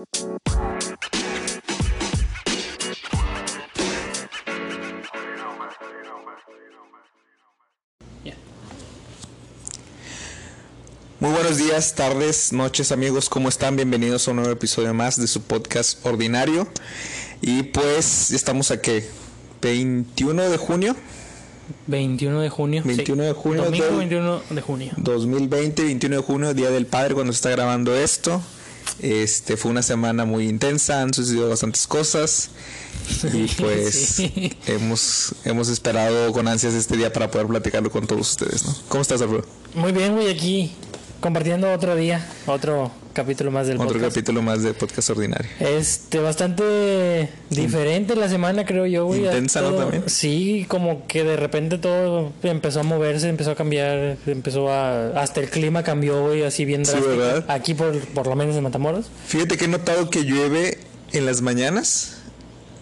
Muy buenos días, tardes, noches amigos, ¿cómo están? Bienvenidos a un nuevo episodio más de su podcast ordinario. Y pues estamos a qué? 21 de junio. 21 de junio. 21 sí. de junio. Domingo del 21 de junio. 2020, 21 de junio, Día del Padre, cuando se está grabando esto. Este fue una semana muy intensa, han sucedido bastantes cosas. Y pues Sí. hemos, hemos esperado con ansias este día para poder platicarlo con todos ustedes, ¿no? ¿Cómo estás, Alfredo? Muy bien, güey, aquí compartiendo otro día, otro capítulo más del Otro podcast. capítulo más de Podcast Ordinario. Este, bastante diferente la semana, creo yo, güey. Intensa, ¿no? También. Sí, como que de repente todo empezó a moverse, empezó a cambiar, empezó a... Hasta el clima cambió, güey, así bien Sí, drástico. ¿verdad? Aquí por, por lo menos en Matamoros. Fíjate que he notado que llueve en las mañanas,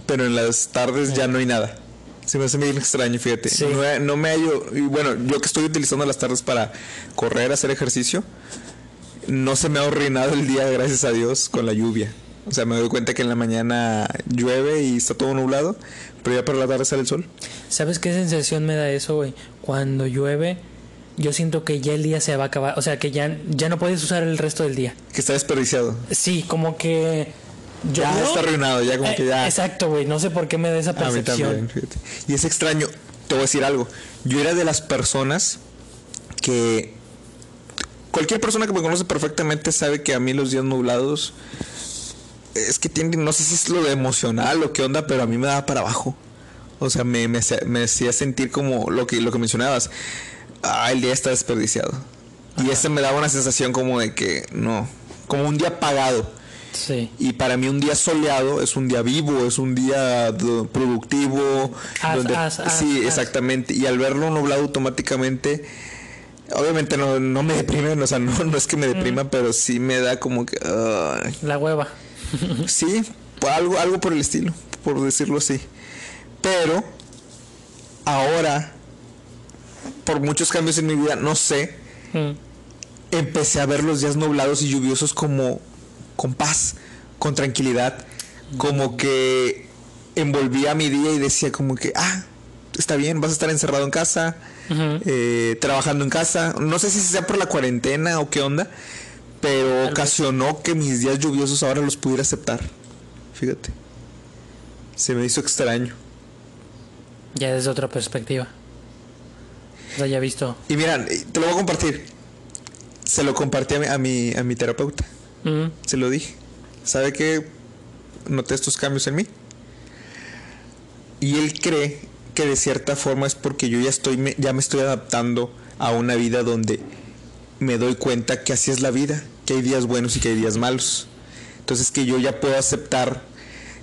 pero en las tardes ya no hay nada. Se me hace bien extraño, fíjate. Sí. No, no me hallo. Y bueno, yo que estoy utilizando las tardes para correr, hacer ejercicio, no se me ha arruinado el día, gracias a Dios, con la lluvia. O sea, me doy cuenta que en la mañana llueve y está todo nublado, pero ya por la tarde sale el sol. ¿Sabes qué sensación me da eso, güey? Cuando llueve, yo siento que ya el día se va a acabar. O sea, que ya, ya no puedes usar el resto del día. Que está desperdiciado. Sí, como que. Ya está arruinado, ya como Eh, que ya. Exacto, güey. No sé por qué me da esa A mí percepción. también, fíjate. Y es extraño. Te voy a decir algo. Yo era de las personas que. Cualquier persona que me conoce perfectamente sabe que a mí los días nublados. Es que tienen. No sé si es lo de emocional o qué onda, pero a mí me daba para abajo. O sea, me, me, hacía- me hacía sentir como lo que, lo que mencionabas. Ah, el día está desperdiciado. Y ese me daba una sensación como de que. No. Como un día apagado. Sí. Y para mí un día soleado es un día vivo, es un día productivo. Haz, donde- sí, exactamente. Y al verlo nublado automáticamente, obviamente no, no me deprime, o sea, no, no es que me deprima, pero sí me da como que... La hueva. sí, algo, algo por el estilo, por decirlo así. Pero ahora, por muchos cambios en mi vida, no sé, Mm. empecé a ver los días nublados y lluviosos como con paz, con tranquilidad, como que envolvía mi día y decía como que, ah, está bien, vas a estar encerrado en casa, eh, trabajando en casa, no sé si sea por la cuarentena o qué onda, pero ocasionó que mis días lluviosos ahora los pudiera aceptar, fíjate, se me hizo extraño. Ya desde otra perspectiva. O sea, ya visto. Y mira, te lo voy a compartir, se lo compartí a mi, a mi, a mi terapeuta. Mm. Se lo dije. ¿Sabe que noté estos cambios en mí? Y él cree que de cierta forma es porque yo ya estoy me- ya me estoy adaptando a una vida donde me doy cuenta que así es la vida, que hay días buenos y que hay días malos. Entonces que yo ya puedo aceptar.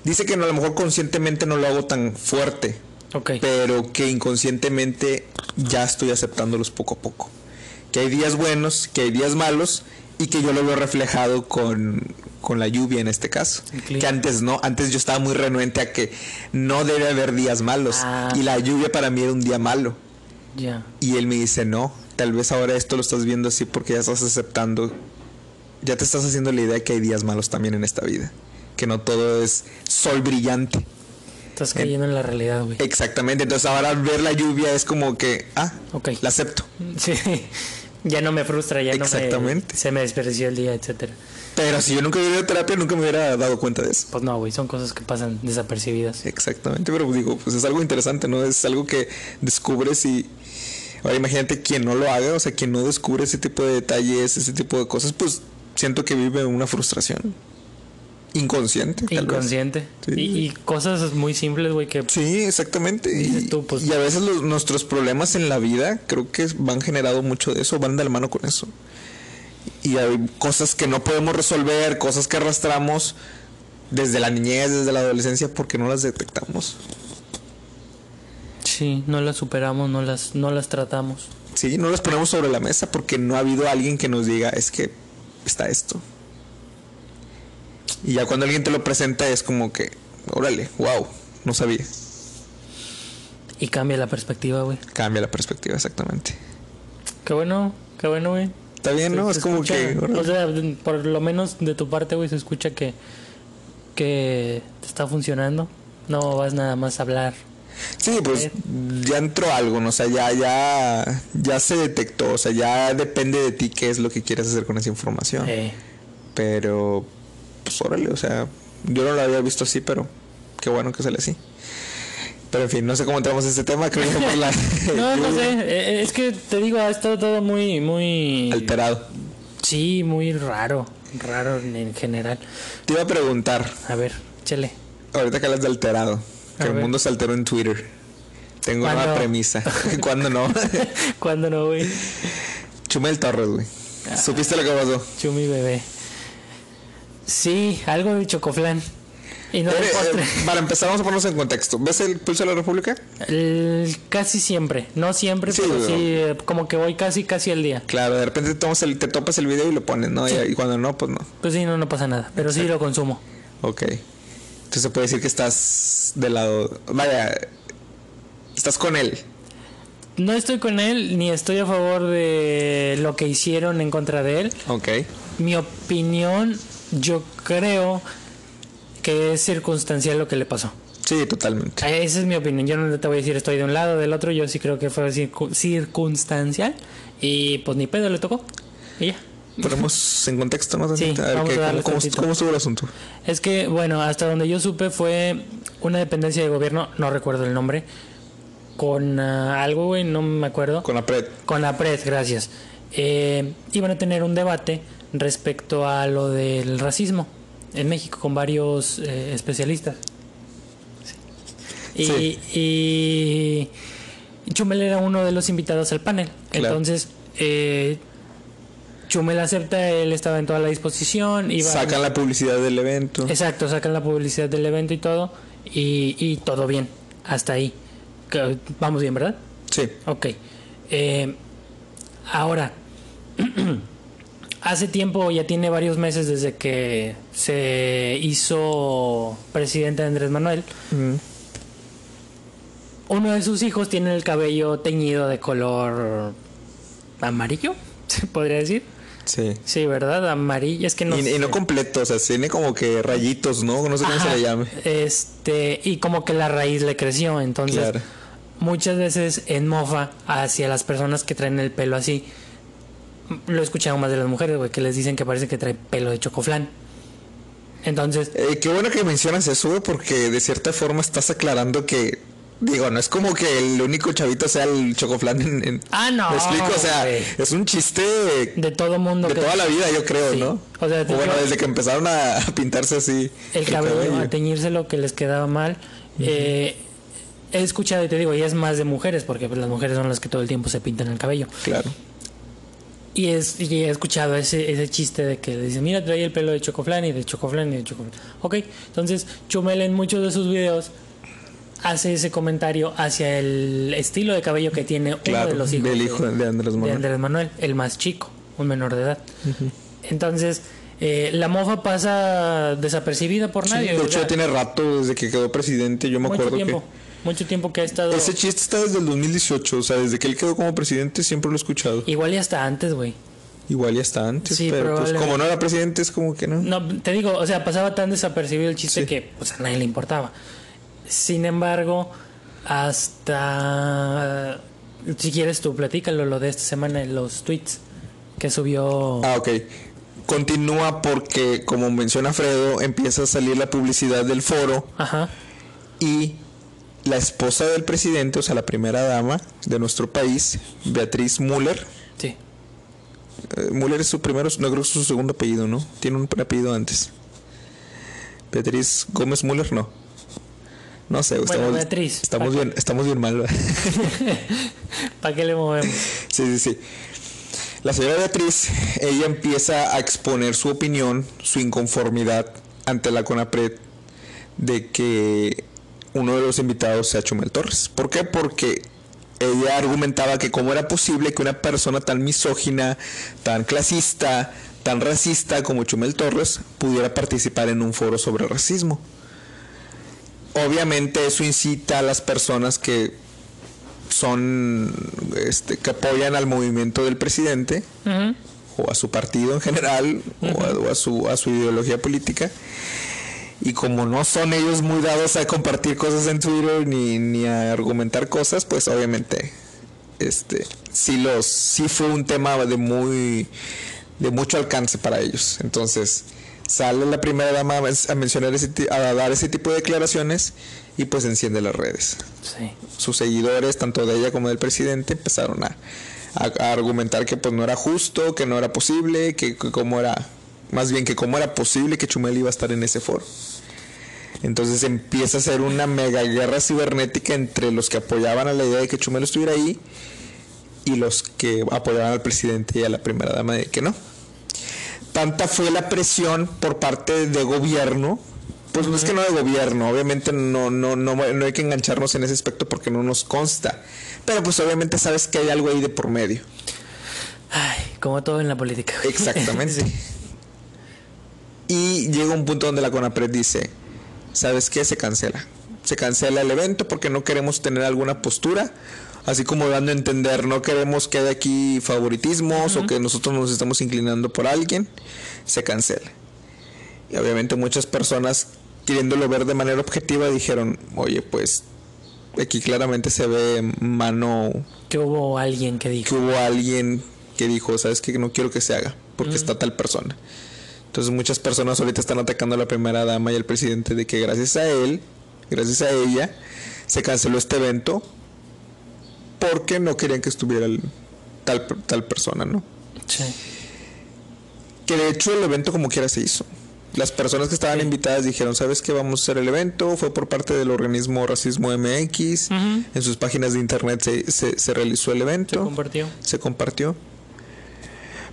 Dice que no, a lo mejor conscientemente no lo hago tan fuerte, pero que inconscientemente ya estoy aceptándolos poco a poco. Que hay días buenos, que hay días malos y que yo lo veo reflejado con, con la lluvia en este caso. Que antes no, antes yo estaba muy renuente a que no debe haber días malos Ah. y la lluvia para mí era un día malo. Ya. Y él me dice, no, tal vez ahora esto lo estás viendo así porque ya estás aceptando, ya te estás haciendo la idea que hay días malos también en esta vida. Que no todo es sol brillante. Estás cayendo en la realidad, güey. Exactamente, entonces ahora ver la lluvia es como que, ah, Ok. la acepto. Sí. Ya no me frustra, ya no Exactamente. me... Se me desperdició el día, etcétera. Pero si yo nunca hubiera ido a terapia, nunca me hubiera dado cuenta de eso. Pues no, güey, son cosas que pasan desapercibidas. Exactamente, pero digo, pues es algo interesante, ¿no? Es algo que descubres y... Ahora imagínate quien no lo haga, o sea, quien no descubre ese tipo de detalles, ese tipo de cosas, pues siento que vive una frustración inconsciente. Inconsciente. Sí. Y, y cosas muy simples, güey, que... Sí, exactamente. Y, Dices tú, pues- y a veces los- nuestros problemas en la vida creo que van generado mucho de eso, van de la mano con eso. Y hay cosas que no podemos resolver, cosas que arrastramos desde la niñez, desde la adolescencia, porque no las detectamos. Sí, no las superamos, no las, no las tratamos. Sí, no las ponemos sobre la mesa porque no ha habido alguien que nos diga, es que está esto. Y ya cuando alguien te lo presenta es como que, órale, wow, no sabía. Y cambia la perspectiva, güey. Cambia la perspectiva exactamente. Qué bueno, qué bueno, güey. está bien, ¿no? Se- Es como escucha- que... O sea, por lo menos de tu parte, güey, se escucha que, que te está funcionando. No vas nada más a hablar. Sí, pues ya entró algo, ¿no? O sea, ya, ya, ya se detectó, o sea, ya depende de ti qué es lo que quieres hacer con esa información. Eh, Pero, pues órale, o sea, yo no lo había visto así, pero qué bueno que sale así. Pero en fin, no sé cómo entramos a este tema, creo que por la... No, no sé. eh, Es que te digo, ha estado todo muy, muy. Alterado. Sí, muy raro. Raro en, en general. Te iba a preguntar, A ver, chele. ahorita que hablas de alterado, que A el ver. mundo se alteró en Twitter. Tengo una premisa. ¿Cuándo no? ¿Cuándo no, güey? Chumel Torres, güey. Ah. ¿Supiste lo que pasó? Chumi bebé. Sí, algo de chocoflán. Y no Eh, eh, para empezar, vamos a ponernos en contexto. ¿Ves el Pulso de la República? El- casi siempre. No siempre, Sí, pero sí, eh, como que voy casi, casi al día. Claro, de repente te, tomas el- te topas el video y lo pones, ¿no? Y- Y, cuando no, pues no. Pues sí, no, no pasa nada. Pero sí lo consumo. Ok. Entonces se puede decir que estás del lado. Vaya, estás con él. No estoy con él, ni estoy a favor de lo que hicieron en contra de él. Ok. Mi opinión, yo creo que es circunstancial lo que le pasó. Sí, totalmente. Esa es mi opinión. Yo no te voy a decir estoy de un lado o del otro. Yo sí creo que fue circu- circunstancial. Y pues ni pedo le tocó. Y ya. Ponemos en contexto, ¿no? Sí, a ver vamos a cómo, darle cómo- estuvo el asunto. Es que, bueno, hasta donde yo supe fue una dependencia de gobierno, no recuerdo el nombre, con ah, algo, güey, no me acuerdo. Con la pred. Con la PRED, gracias. Eh, iban a tener un debate respecto a lo del racismo en México con varios eh, especialistas. Y, Sí. y Chumel era uno de los invitados al panel. Claro. Entonces, eh, Chumel acepta, él estaba en toda la disposición. Iba Sacan la publicidad del evento. Exacto, sacan la publicidad del evento y todo. Y, y todo bien, hasta ahí. Vamos bien, ¿verdad? Sí. Ok. Eh, ahora, hace tiempo, ya tiene varios meses desde que se hizo presidente Andrés Manuel. Mm. Uno de sus hijos tiene el cabello teñido de color amarillo, se podría decir. Sí. Sí, ¿verdad? Amarillo. Es que no y, y no completo, o sea, tiene como que rayitos, ¿no? No sé cómo Ajá, se le llame. Este, y como que la raíz le creció, entonces Claro. muchas veces en mofa hacia las personas que traen el pelo así. Lo he escuchado más de las mujeres, güey, que les dicen que parece que trae pelo de chocoflán. Entonces, Eh, qué bueno que mencionas eso, güey, porque de cierta forma estás aclarando que, digo, no es como que el único chavito sea el chocoflán en... en- Ah, no, ¿Me explico? O sea, güey. es un chiste de, de todo mundo que toda la vida, yo creo, Sí. ¿no? O sea, bueno, desde que empezaron a, pintarse así el cabello, a teñírselo que les quedaba mal. Eh, he escuchado y te digo, y es más de mujeres, porque pues, las mujeres son las que todo el tiempo se pintan el cabello. Claro. Y, es, y he escuchado ese, ese chiste de que dicen, mira, trae el pelo de chocoflan y de chocoflan y de chocoflan. Ok, entonces Chumel en muchos de sus videos hace ese comentario hacia el estilo de cabello que tiene Claro, uno de los hijos del hijo de Andrés de Manuel. Andrés Manuel, el más chico, un menor de edad. Entonces, eh, la mofa pasa desapercibida por Sí, nadie. de hecho, ya tiene rato desde que quedó presidente. Yo me mucho acuerdo tiempo, mucho tiempo que ha estado... ese chiste está desde el 2018. O sea, desde que él quedó como presidente siempre lo he escuchado. Igual y hasta antes, güey. Igual ya está antes, Sí, pero pues como no era presidente es como que no. No, te digo, o sea, pasaba tan desapercibido el chiste Sí. que pues, a nadie le importaba. Sin embargo, hasta... Si quieres tú, platícalo lo de esta semana en los tweets que subió... Ah, ok. Continúa porque, como menciona Fredo, empieza a salir la publicidad del foro Ajá. y la esposa del presidente, o sea, la primera dama de nuestro país, Beatriz Müller. Sí. Eh, Müller es su primero, no creo que es su segundo apellido, ¿no? Tiene un apellido antes. Beatriz Gómez Müller, no. No sé, Bueno, estamos, Beatriz. estamos bien, estamos bien mal. ¿Para qué le movemos? Sí, sí, sí. La señora Beatriz, ella empieza a exponer su opinión, su inconformidad ante la CONAPRED de que uno de los invitados sea Chumel Torres. ¿Por qué? Porque ella argumentaba que cómo era posible que una persona tan misógina, tan clasista, tan racista como Chumel Torres pudiera participar en un foro sobre racismo. Obviamente eso incita a las personas que son este, que apoyan al movimiento del presidente o a su partido en general o, a, su, a su ideología política. Y como no son ellos muy dados a compartir cosas en Twitter ni, ni a argumentar cosas, pues obviamente este sí los sí fue un tema de muy de mucho alcance para ellos. Entonces, sale la primera dama a mencionar ese, a dar ese tipo de declaraciones y pues enciende las redes. Sus seguidores, tanto de ella como del presidente, empezaron a, argumentar que pues no era justo, que no era posible, que, como era, más bien que cómo era posible que Chumel iba a estar en ese foro. Entonces empieza a ser una mega guerra cibernética entre los que apoyaban a la idea de que Chumel estuviera ahí y los que apoyaban al presidente y a la primera dama de que no. Tanta fue la presión por parte de gobierno pues no es que no de gobierno, obviamente no, no, no, no hay que engancharnos en ese aspecto porque no nos consta. Pero pues obviamente sabes que hay algo ahí de por medio. Ay, como todo en la política. Exactamente. Y llega un punto donde la CONAPRED dice, ¿sabes qué? Se cancela. Se cancela el evento porque no queremos tener alguna postura, así como dando a entender, no queremos que haya aquí favoritismos o que nosotros nos estamos inclinando por alguien. Se cancela. Y obviamente muchas personas queriéndolo ver de manera objetiva, dijeron, oye, pues aquí claramente se ve mano... Que hubo alguien que dijo. Que hubo alguien que dijo, sabes que no quiero que se haga, porque está tal persona. Entonces muchas personas ahorita están atacando a la primera dama y al presidente de que gracias a él, gracias a ella, se canceló este evento porque no querían que estuviera tal, tal persona, ¿no? Sí. Que de hecho el evento como quiera se hizo. Las personas que estaban invitadas dijeron, ¿sabes qué? Vamos a hacer el evento. Fue por parte del organismo Racismo MX. En sus páginas de internet se, se, realizó el evento. Se compartió. Se compartió.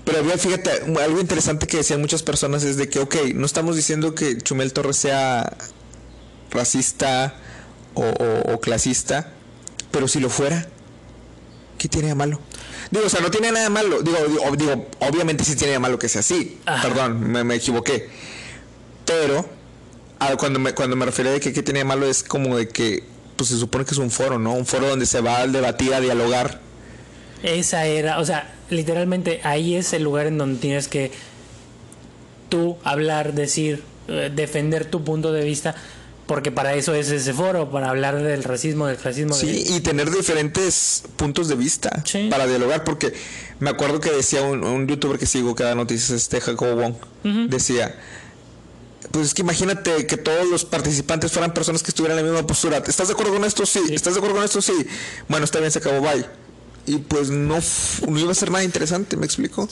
Pero había, fíjate, algo interesante que decían muchas personas es de que, ok, no estamos diciendo que Chumel Torres sea racista o, o clasista, pero si lo fuera, ¿qué tiene de malo? Digo, o sea, no tiene nada de malo. Digo, digo, obviamente sí tiene de malo que sea así. Perdón, me, me, equivoqué. Pero cuando, me, cuando me refería de que qué tiene malo es como de que pues se supone que es un foro, ¿no? Un foro donde se va a debatir, a dialogar. Esa era, o sea, literalmente ahí es el lugar en donde tienes que tú hablar, decir, eh, defender tu punto de vista, porque para eso es ese foro, para hablar del racismo, del racismo. Sí, y tener diferentes puntos de vista para dialogar, porque me acuerdo que decía un, youtuber que sigo que da noticias, este Jacobo Wong, decía pues es que imagínate que todos los participantes fueran personas que estuvieran en la misma postura. ¿Estás de acuerdo con esto? Sí. ¿Estás de acuerdo con esto? Sí. Bueno, está bien, se acabó, bye. Y pues no, no iba a ser nada interesante, ¿me explico?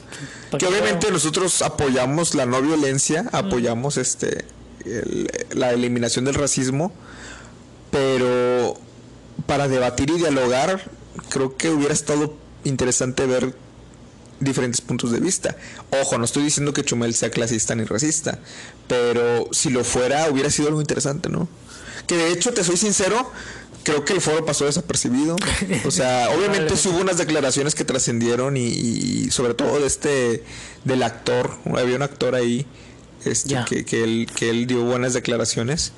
Que obviamente nosotros apoyamos la no violencia, apoyamos este la eliminación del racismo, pero para debatir y dialogar, creo que hubiera estado interesante ver diferentes puntos de vista. Ojo, no estoy diciendo que Chumel sea clasista ni racista, pero si lo fuera hubiera sido algo interesante, ¿no? Que de hecho, te soy sincero, creo que el foro pasó desapercibido. O sea, obviamente hubo unas declaraciones que trascendieron y, sobre todo de este, del actor, había un actor ahí este, que, que, él, que él dio buenas declaraciones,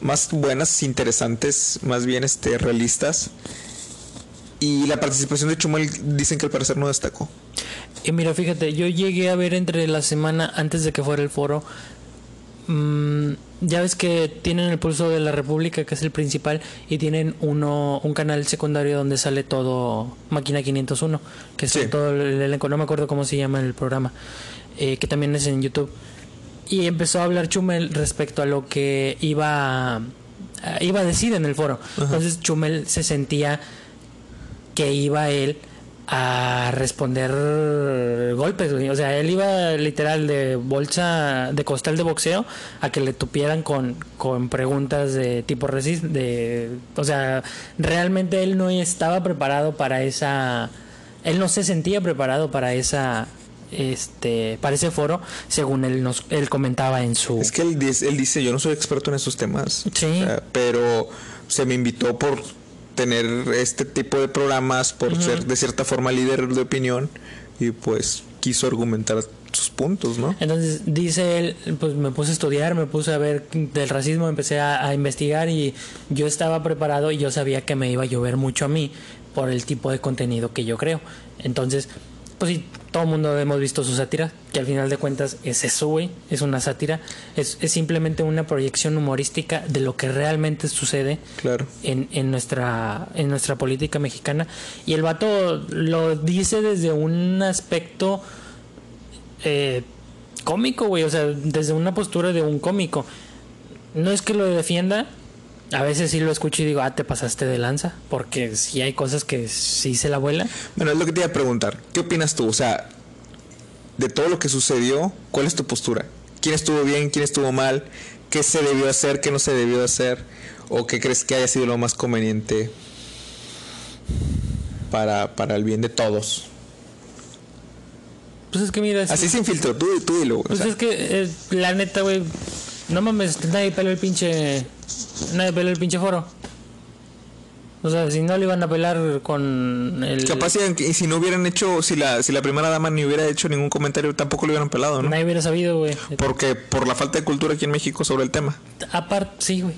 más buenas, interesantes, más bien este, realistas. Y la participación de Chumel dicen que al parecer no destacó. Y mira, fíjate, yo llegué a ver entre la semana antes de que fuera el foro. Mmm, ya ves que tienen el pulso de la República, que es el principal, y tienen uno un canal secundario donde sale todo Máquina 501, que es todo el elenco. No me acuerdo cómo se llama el programa, eh, que también es en YouTube. Y empezó a hablar Chumel respecto a lo que iba, iba a decir en el foro. Entonces Chumel se sentía que iba él a responder golpes, O sea, él iba literal de bolsa, de costal de boxeo, a que le tupieran con, con preguntas de tipo resist, de, o sea, realmente él no estaba preparado para esa, él no se sentía preparado para esa, este, para ese foro, según él nos, él comentaba en su. Es que él, él dice, yo no soy experto en esos temas, sí. pero se me invitó por tener este tipo de programas, por ser de cierta forma líder de opinión y pues quiso argumentar sus puntos, ¿no? Entonces dice él, pues me puse a estudiar, me puse a ver del racismo, empecé a, investigar y yo estaba preparado y yo sabía que me iba a llover mucho a mí por el tipo de contenido que yo creo. Entonces pues sí, todo el mundo hemos visto su sátira, que al final de cuentas es eso, güey, es una sátira, es, es simplemente una proyección humorística de lo que realmente sucede Claro. en, en nuestra en nuestra política mexicana y el vato lo dice desde un aspecto eh, cómico, güey, o sea, desde una postura de un cómico. No es que lo defienda, a veces sí lo escucho y digo, ah, te pasaste de lanza, porque sí hay cosas que sí se la vuela. Bueno, es lo que te iba a preguntar. ¿Qué opinas tú? O sea, de todo lo que sucedió, ¿cuál es tu postura? ¿Quién estuvo bien? ¿Quién estuvo mal? ¿Qué se debió hacer? ¿Qué no se debió hacer? ¿O qué crees que haya sido lo más conveniente para, para el bien de todos? Pues es que mira, es- Así sin filtro, tú, tú dilo. O Pues sea, es que, eh, la neta, güey, no mames, nadie peló el pinche. Nadie peló el pinche foro. O sea, si no le iban a pelar con el. Capaz y si no hubieran hecho, si la, si la primera dama ni hubiera hecho ningún comentario, tampoco lo hubieran pelado, ¿no? Nadie hubiera sabido, güey. Porque por la falta de cultura aquí en México sobre el tema. Aparte, sí, güey.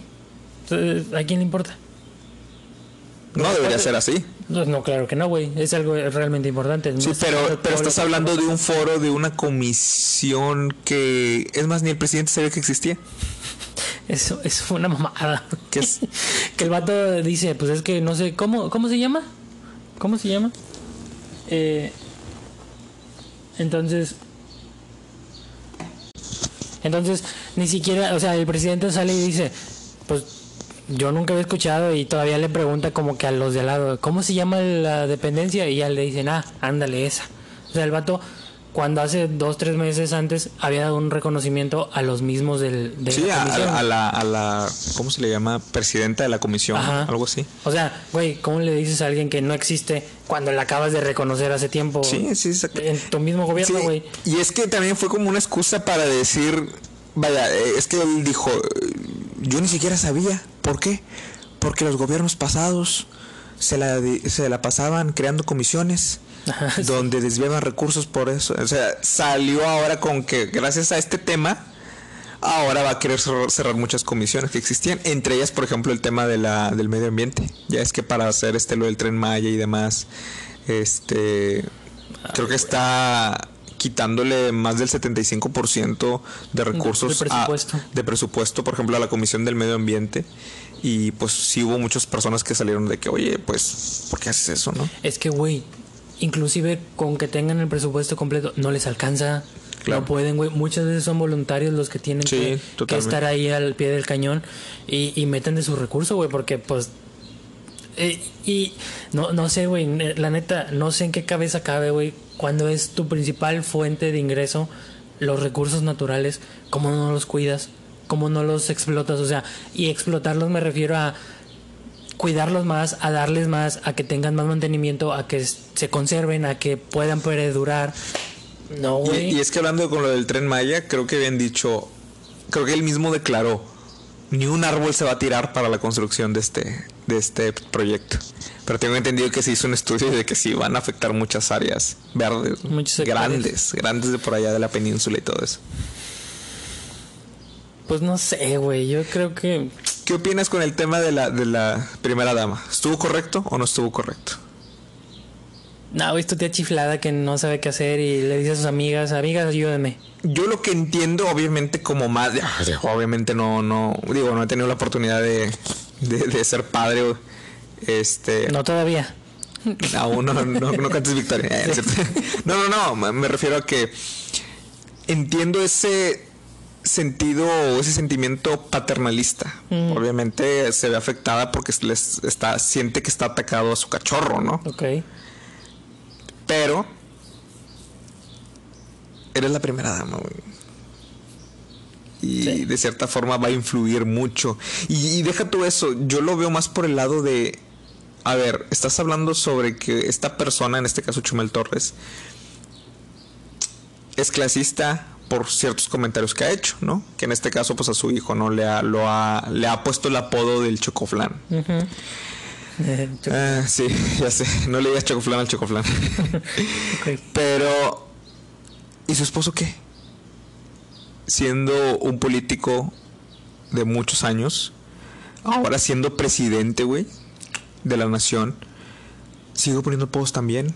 ¿A quién le importa? No debería ser así. No, no, claro que no, güey. Es algo realmente importante. No Sí, pero, pero estás hablando de un foro, de una comisión que, es más, ni el presidente sabía que existía. Eso, fue una mamada. ¿Qué es? que el vato dice, pues es que no sé, ¿cómo, cómo se llama? ¿Cómo se llama? Eh, entonces... Entonces, ni siquiera, o sea, el presidente sale y dice, pues yo nunca había escuchado y todavía le pregunta como que a los de al lado, ¿cómo se llama la dependencia? Y ya le dicen, ah, ándale esa. O sea, el vato, cuando hace dos, tres meses antes, había dado un reconocimiento a los mismos del, de Sí, la a, comisión. a la, a la, ¿cómo se le llama? Presidenta de la comisión, Ajá. algo así. O sea, güey, ¿cómo le dices a alguien que no existe cuando la acabas de reconocer hace tiempo Sí, sí, exacto. en tu mismo gobierno, Sí, güey? y es que también fue como una excusa para decir, vaya, eh, es que él dijo, eh, yo ni siquiera sabía, ¿por qué? Porque los gobiernos pasados se la, se la pasaban creando comisiones Ajá, sí. donde desviaban recursos por eso. O sea, salió ahora con que gracias a este tema, ahora va a querer cerrar, muchas comisiones que existían, entre ellas, por ejemplo, el tema de la, del medio ambiente. Ya es que para hacer este lo del tren Maya y demás, este creo que está quitándole más del 75% de recursos De a- presupuesto. de presupuesto, por ejemplo, a la Comisión del Medio Ambiente. Y pues sí hubo muchas personas que salieron de que, oye, pues, ¿por qué haces eso, no? Es que, güey, inclusive con que tengan el presupuesto completo, no les alcanza. Claro. No pueden, güey. Muchas veces son voluntarios los que tienen Sí, que, estar ahí al pie del cañón y, y meten de su recurso, güey, porque pues... eh, y no, no sé, güey, la neta, no sé en qué cabeza cabe, güey, cuando es tu principal fuente de ingreso, los recursos naturales, cómo no los cuidas, cómo no los explotas, o sea, y explotarlos me refiero a cuidarlos más, a darles más, a que tengan más mantenimiento, a que se conserven, a que puedan perdurar. No, güey. y es que hablando con lo del tren Maya, creo que habían dicho, creo que él mismo declaró, ni un árbol se va a tirar para la construcción de este, de este proyecto. Pero tengo entendido que se hizo un estudio de que sí van a afectar muchas áreas verdes, grandes, grandes de por allá de la península y todo eso. Pues no sé, güey. Yo creo que. ¿Qué opinas con el tema de la, de la primera dama? ¿Estuvo correcto o no estuvo correcto? No, güey, tu tía chiflada que no sabe qué hacer y le dice a sus amigas, amigas, ayúdenme. Yo lo que entiendo, obviamente, como más, obviamente no, no, digo, no he tenido la oportunidad de, de, de ser padre, este, No todavía. aún no, no, no cantes victoria. Eh. No, no, no, me refiero a que entiendo ese sentido o ese sentimiento paternalista. Obviamente se ve afectada porque les está, siente que está atacado a su cachorro, ¿no? Ok. Pero eres la primera dama, güey. Y Sí. de cierta forma va a influir mucho. Y, y deja tú eso, yo lo veo más por el lado de, a ver, estás hablando sobre que esta persona, en este caso Chumel Torres, es clasista por ciertos comentarios que ha hecho, ¿no? Que en este caso, pues a su hijo, ¿no? Le ha, lo ha, le ha puesto el apodo del chocoflán. Eh, Ah, sí, ya sé. No le digas chocoflán al chocoflán. ok. Pero, ¿y su esposo qué? Siendo un político de muchos años, ahora siendo presidente, güey, de la nación, sigo poniendo posts también.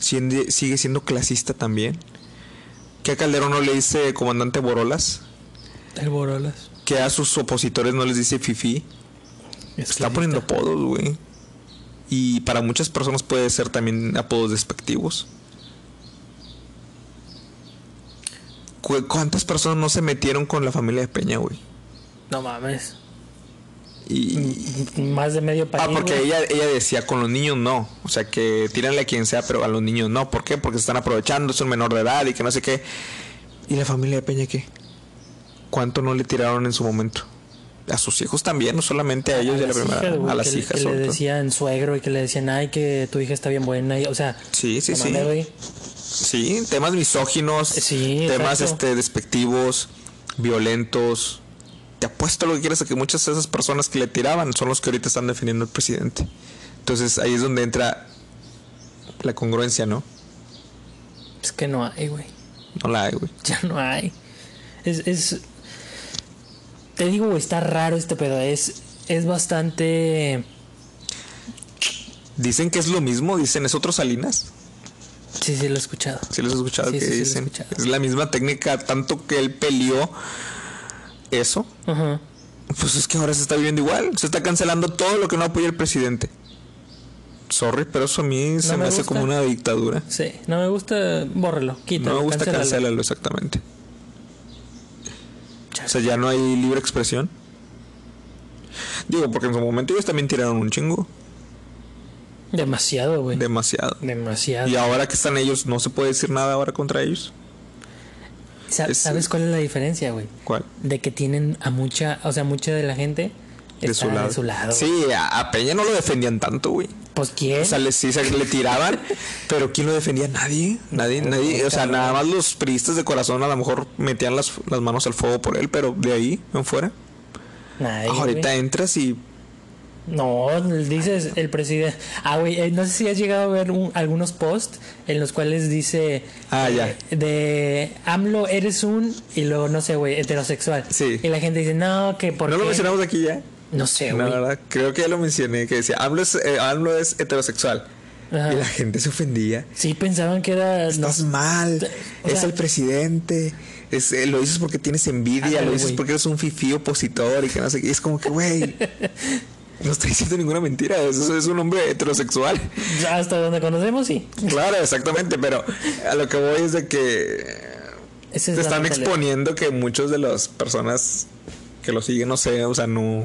sigue siendo clasista también. Que a Calderón no le dice comandante Borolas. El Borolas. Que a sus opositores no les dice Fifi. Está poniendo apodos, güey. Y para muchas personas puede ser también apodos despectivos. Cu- ¿Cuántas personas no se metieron con la familia de Peña, güey? No mames. Y, Más de medio país. Ah, porque güey. ella, ella decía con los niños no. O sea, que tírenle a quien sea, pero a los niños no. ¿Por qué? Porque se están aprovechando, es un menor de edad y que no sé qué. ¿Y la familia de Peña qué? ¿Cuánto no le tiraron en su momento? A sus hijos también, no solamente a ellos y a la las primera. hijas, güey, a las que, hijas, que le decían suegro y que le decían, ay, que tu hija está bien buena. Y, o sea, Sí, sí, sí. güey. Sí, temas misóginos, Sí, temas exacto. este despectivos, violentos. Te apuesto lo que quieras a que muchas de esas personas que le tiraban son los que ahorita están defendiendo al presidente. Entonces ahí es donde entra la congruencia, ¿no? Es que no hay, güey. No la hay, güey. Ya no hay. Es, es. Te digo, güey, está raro este pedo. Es, es bastante. Dicen que es lo mismo, dicen es otro Salinas. Sí, sí, lo he escuchado. Si los has escuchado Sí, que sí, sí, lo he dicen. escuchado. es la misma técnica, tanto que él peleó eso. Pues es que ahora se está viviendo igual. Se está cancelando todo lo que no apoya el presidente. Sorry, pero eso a mí se me me hace como una dictadura. Sí, no me gusta, bórrelo, quítalo. No me gusta cancélalo. cancelarlo exactamente. O sea, ya no hay libre expresión. Digo, porque en su momento ellos también tiraron un chingo. Demasiado, güey. Demasiado. Demasiado. Y ahora que están ellos, no se puede decir nada ahora contra ellos. Sa- es- ¿Sabes cuál es la diferencia, güey? ¿Cuál? De que tienen a mucha, o sea, mucha de la gente De su lado. de su lado. Sí, a, a Peña no lo defendían tanto, güey. Pues quién. O sea, le, sí, se- le tiraban, pero ¿quién lo defendía? Nadie, nadie, nadie. O sea, cabrón. nada más los priistas de corazón a lo mejor metían las, las manos al fuego por él, pero de ahí en fuera. Nadie, Ahorita güey. entras y No, dices el presidente. Ah, güey, eh, no sé si has llegado a ver un- algunos posts en los cuales dice. Ah, eh, ya. De AMLO eres un. Y luego, no sé, güey, heterosexual. Sí. Y la gente dice, no, que por ¿No lo mencionamos aquí ya? No sé, No, güey. verdad, creo que ya lo mencioné, que decía, AMLO es, eh, AMLO es heterosexual. Ajá. Y la gente se ofendía. Sí, pensaban que era. no, Estás mal, o es sea- el presidente. Es, eh, lo dices porque tienes envidia, lo dices porque eres un fifí opositor y que no sé qué. Y es como que, güey, no estoy diciendo ninguna mentira. Eso es un hombre heterosexual. hasta donde conocemos, sí. Claro, exactamente, pero a lo que voy es de que es te están exponiendo que muchos de las personas que lo siguen, no sé, o sea, no,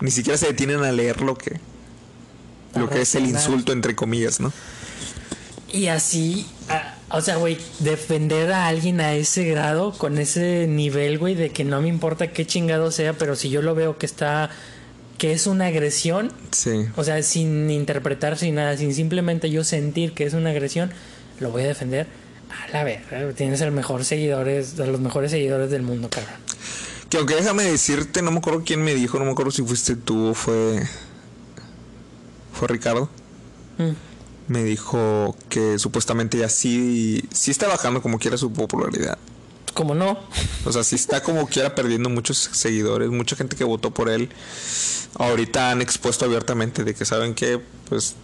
ni siquiera se detienen a leer lo que, A lo que es el insulto entre comillas, ¿no? Y así, a- o sea, güey, defender a alguien a ese grado, con ese nivel, güey, de que no me importa qué chingado sea, pero si yo lo veo que está, que es una agresión, Sí. o sea, sin interpretar, sin nada, sin simplemente yo sentir que es una agresión, lo voy a defender. A la verga, tienes el mejor seguidores, de los mejores seguidores del mundo, cabrón. Que aunque déjame decirte, no me acuerdo quién me dijo, no me acuerdo si fuiste tú o fue, fue Ricardo. Mm. Me dijo que supuestamente ya sí, sí está bajando como quiera su popularidad. Como no, O sea, sí está como quiera perdiendo muchos seguidores, mucha gente que votó por él. Ahorita han expuesto abiertamente de que saben que, pues,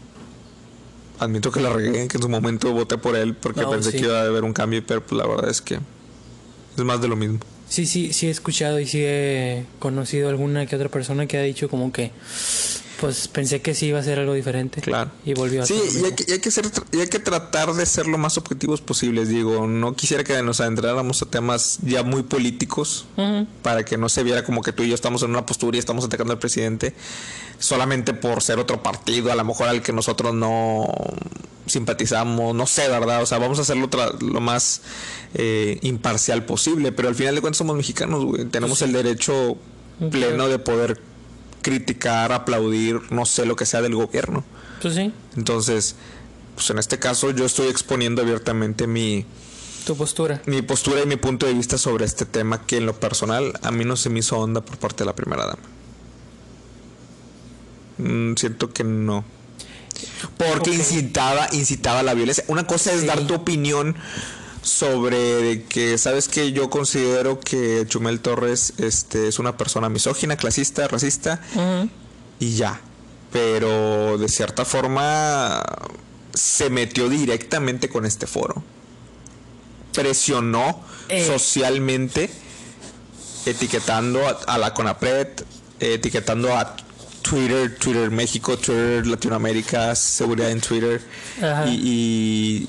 admito que la regué, que en su momento voté por él porque No, pensé sí. que iba a haber un cambio, pero pues la verdad es que es más de lo mismo. sí, sí, sí he escuchado y sí he conocido alguna que otra persona que ha dicho como que, pues pensé que sí iba a ser algo diferente. Claro. Y volvió a Sí, y hay, que, y hay que ser, y hay que tratar de ser lo más objetivos posibles. Digo, no quisiera que nos adentráramos a temas ya muy políticos para que no se viera como que tú y yo estamos en una postura y estamos atacando al presidente solamente por ser otro partido, a lo mejor al que nosotros no simpatizamos, no sé, ¿verdad? O sea, vamos a hacerlo tra- lo más eh, imparcial posible, pero al final de cuentas somos mexicanos, güey. Tenemos el derecho pleno de poder criticar, aplaudir, no sé, lo que sea del gobierno. Pues sí, Entonces, pues en este caso yo estoy exponiendo abiertamente mi, tu postura. mi postura y mi punto de vista sobre este tema que en lo personal a mí no se me hizo onda por parte de la primera dama. Mm, siento que no. Porque incitaba, incitaba a la violencia. Una cosa es Sí. dar tu opinión sobre de que sabes que yo considero que Chumel Torres este es una persona misógina, clasista, racista y ya. Pero de cierta forma se metió directamente con este foro. Presionó Eh. socialmente, etiquetando a, a la CONAPRED, etiquetando a Twitter, Twitter México, Twitter Latinoamérica, seguridad en Twitter. Ajá. Y, y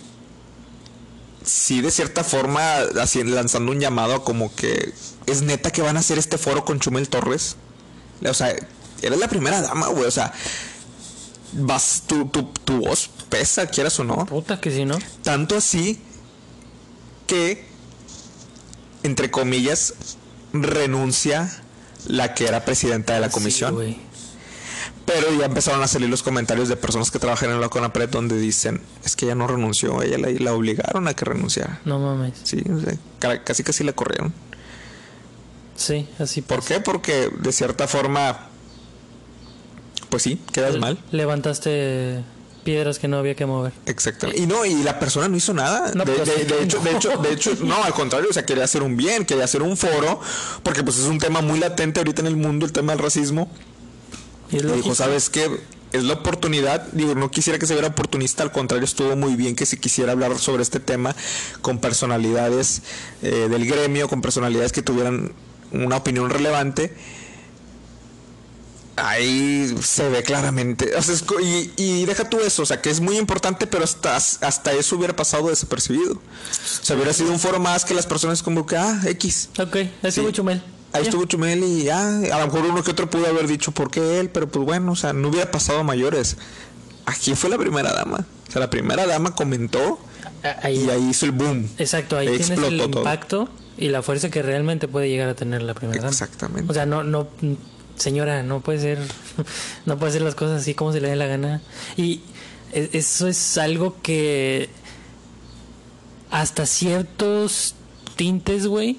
sí, de cierta forma, así, lanzando un llamado como que es neta que van a hacer este foro con Chumel Torres. O sea, eres la primera dama, güey. O sea, vas, tu, tu, tu voz pesa, quieras o no. Puta que si no. Tanto así que, entre comillas, renuncia la que era presidenta de la Sí, comisión. güey. Pero ya empezaron a salir los comentarios de personas que trabajan en la CONAPRED donde dicen, es que ella no renunció, ella la, la obligaron a que renunciara. no mames. Sí, o sea, ca- casi casi la corrieron. Sí, así ¿Por qué? Porque de cierta forma, pues sí, quedas mal. Levantaste piedras que no había que mover. Exactamente. Y no, y la persona no hizo nada. No, de, pues, de- de hecho, de no. hecho, de hecho, no, al contrario, o sea, quería hacer un bien, quería hacer un foro, porque pues es un tema muy latente ahorita en el mundo, el tema del racismo. Y es dijo. ¿sabes qué? Es la oportunidad, digo, no quisiera que se viera oportunista, al contrario, estuvo muy bien que se quisiera hablar sobre este tema con personalidades eh, del gremio, con personalidades que tuvieran una opinión relevante. Ahí se ve claramente. O sea, es y, y deja tú eso, o sea, que es muy importante, pero hasta, hasta eso hubiera pasado desapercibido. O sea, hubiera sido un foro más que las personas como que, ah, X. Ok, ahí estuvo Sí. Ahí estuvo Chumel y ya, a lo mejor uno que otro pudo haber dicho por qué él, pero pues bueno, o sea, no hubiera pasado a mayores. Aquí fue la primera dama. O sea, la primera dama comentó Ah, Ahí, y ahí hizo el boom. exacto, ahí tienes el todo. impacto y la fuerza que realmente puede llegar a tener la primera dama. Exactamente. O sea, no, no, señora, no puede ser, no puede ser las cosas así como se le dé la gana. Y e- eso es algo que hasta ciertos tintes, güey,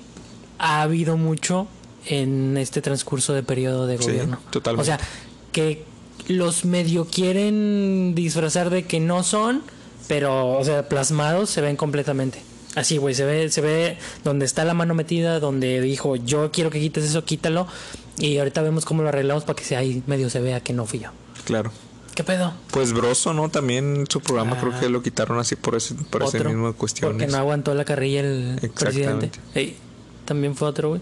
ha habido mucho en este transcurso de periodo de Sí, gobierno. totalmente. O sea, que los medio quieren disfrazar de que no son, pero, o sea, plasmados se ven completamente. Así, güey, se ve, se ve donde está la mano metida, donde dijo, yo quiero que quites eso, quítalo. Y ahorita vemos cómo lo arreglamos para que se ahí medio se vea que no fui yo. Claro. ¿Qué pedo? Pues Broso, ¿no? También su programa Ah. creo que lo quitaron así por ese, por ese mismo Porque cuestiones. no aguantó la carrilla el presidente. Exactamente. Ey, también fue otro, güey.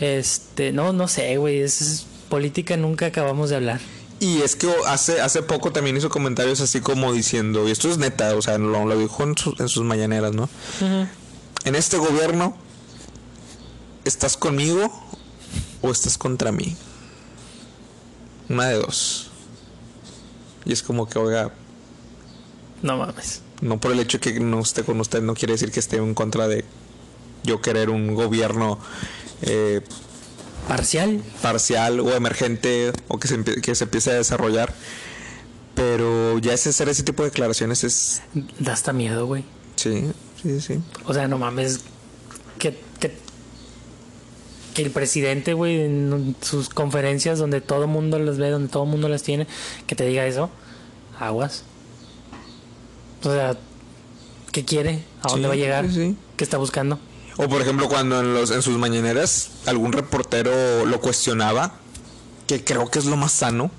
Este, no, no sé, güey. Es, política, nunca acabamos de hablar. Y es que hace, hace poco también hizo comentarios así como diciendo, y esto es neta, o sea, lo, lo dijo en, su- en sus mañaneras, ¿no? En este gobierno, ¿estás conmigo o estás contra mí? Una de dos. Y es como que, oiga, No mames. no por el hecho de que no esté con usted, no quiere decir que esté en contra de yo querer un gobierno eh, Parcial. parcial o emergente o que se, que se empiece a desarrollar. Pero ya ese hacer ese tipo de declaraciones es... Da hasta miedo, güey. Sí, sí, sí. O sea, no mames. Que, el presidente, güey, en sus conferencias donde todo el mundo las ve, donde todo el mundo las tiene, que te diga eso, aguas. O sea, ¿qué quiere? ¿A dónde Sí, va a llegar? sí, sí. ¿Qué está buscando? O por ejemplo cuando en, los, en sus mañaneras algún reportero lo cuestionaba, que creo que es lo más sano,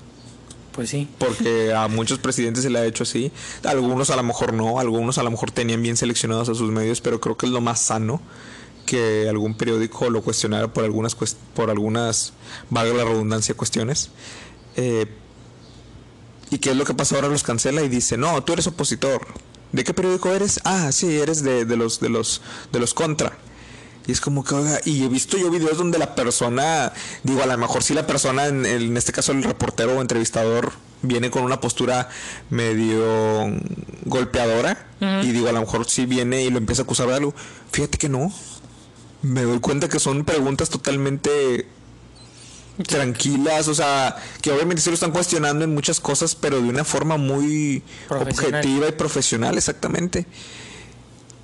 Pues sí. porque a muchos presidentes se le ha hecho así, algunos a lo mejor no, algunos a lo mejor tenían bien seleccionados a sus medios, pero creo que es lo más sano que algún periódico lo cuestionara por algunas, por algunas, valga la redundancia, cuestiones. Eh, ¿Y qué es lo que pasa ahora? Los cancela y dice, no, tú eres opositor. ¿De qué periódico eres? Ah, sí, eres de, de los, de los, de los contra. Y es como que, oiga, y he visto yo videos donde la persona, digo, a lo mejor sí la persona, en, en este caso el reportero o entrevistador, viene con una postura medio golpeadora. Y digo, a lo mejor sí viene y lo empieza a acusar de algo. Fíjate que no. Me doy cuenta que son preguntas totalmente tranquilas, o sea, que obviamente se lo están cuestionando en muchas cosas, pero de una forma muy objetiva y profesional, exactamente.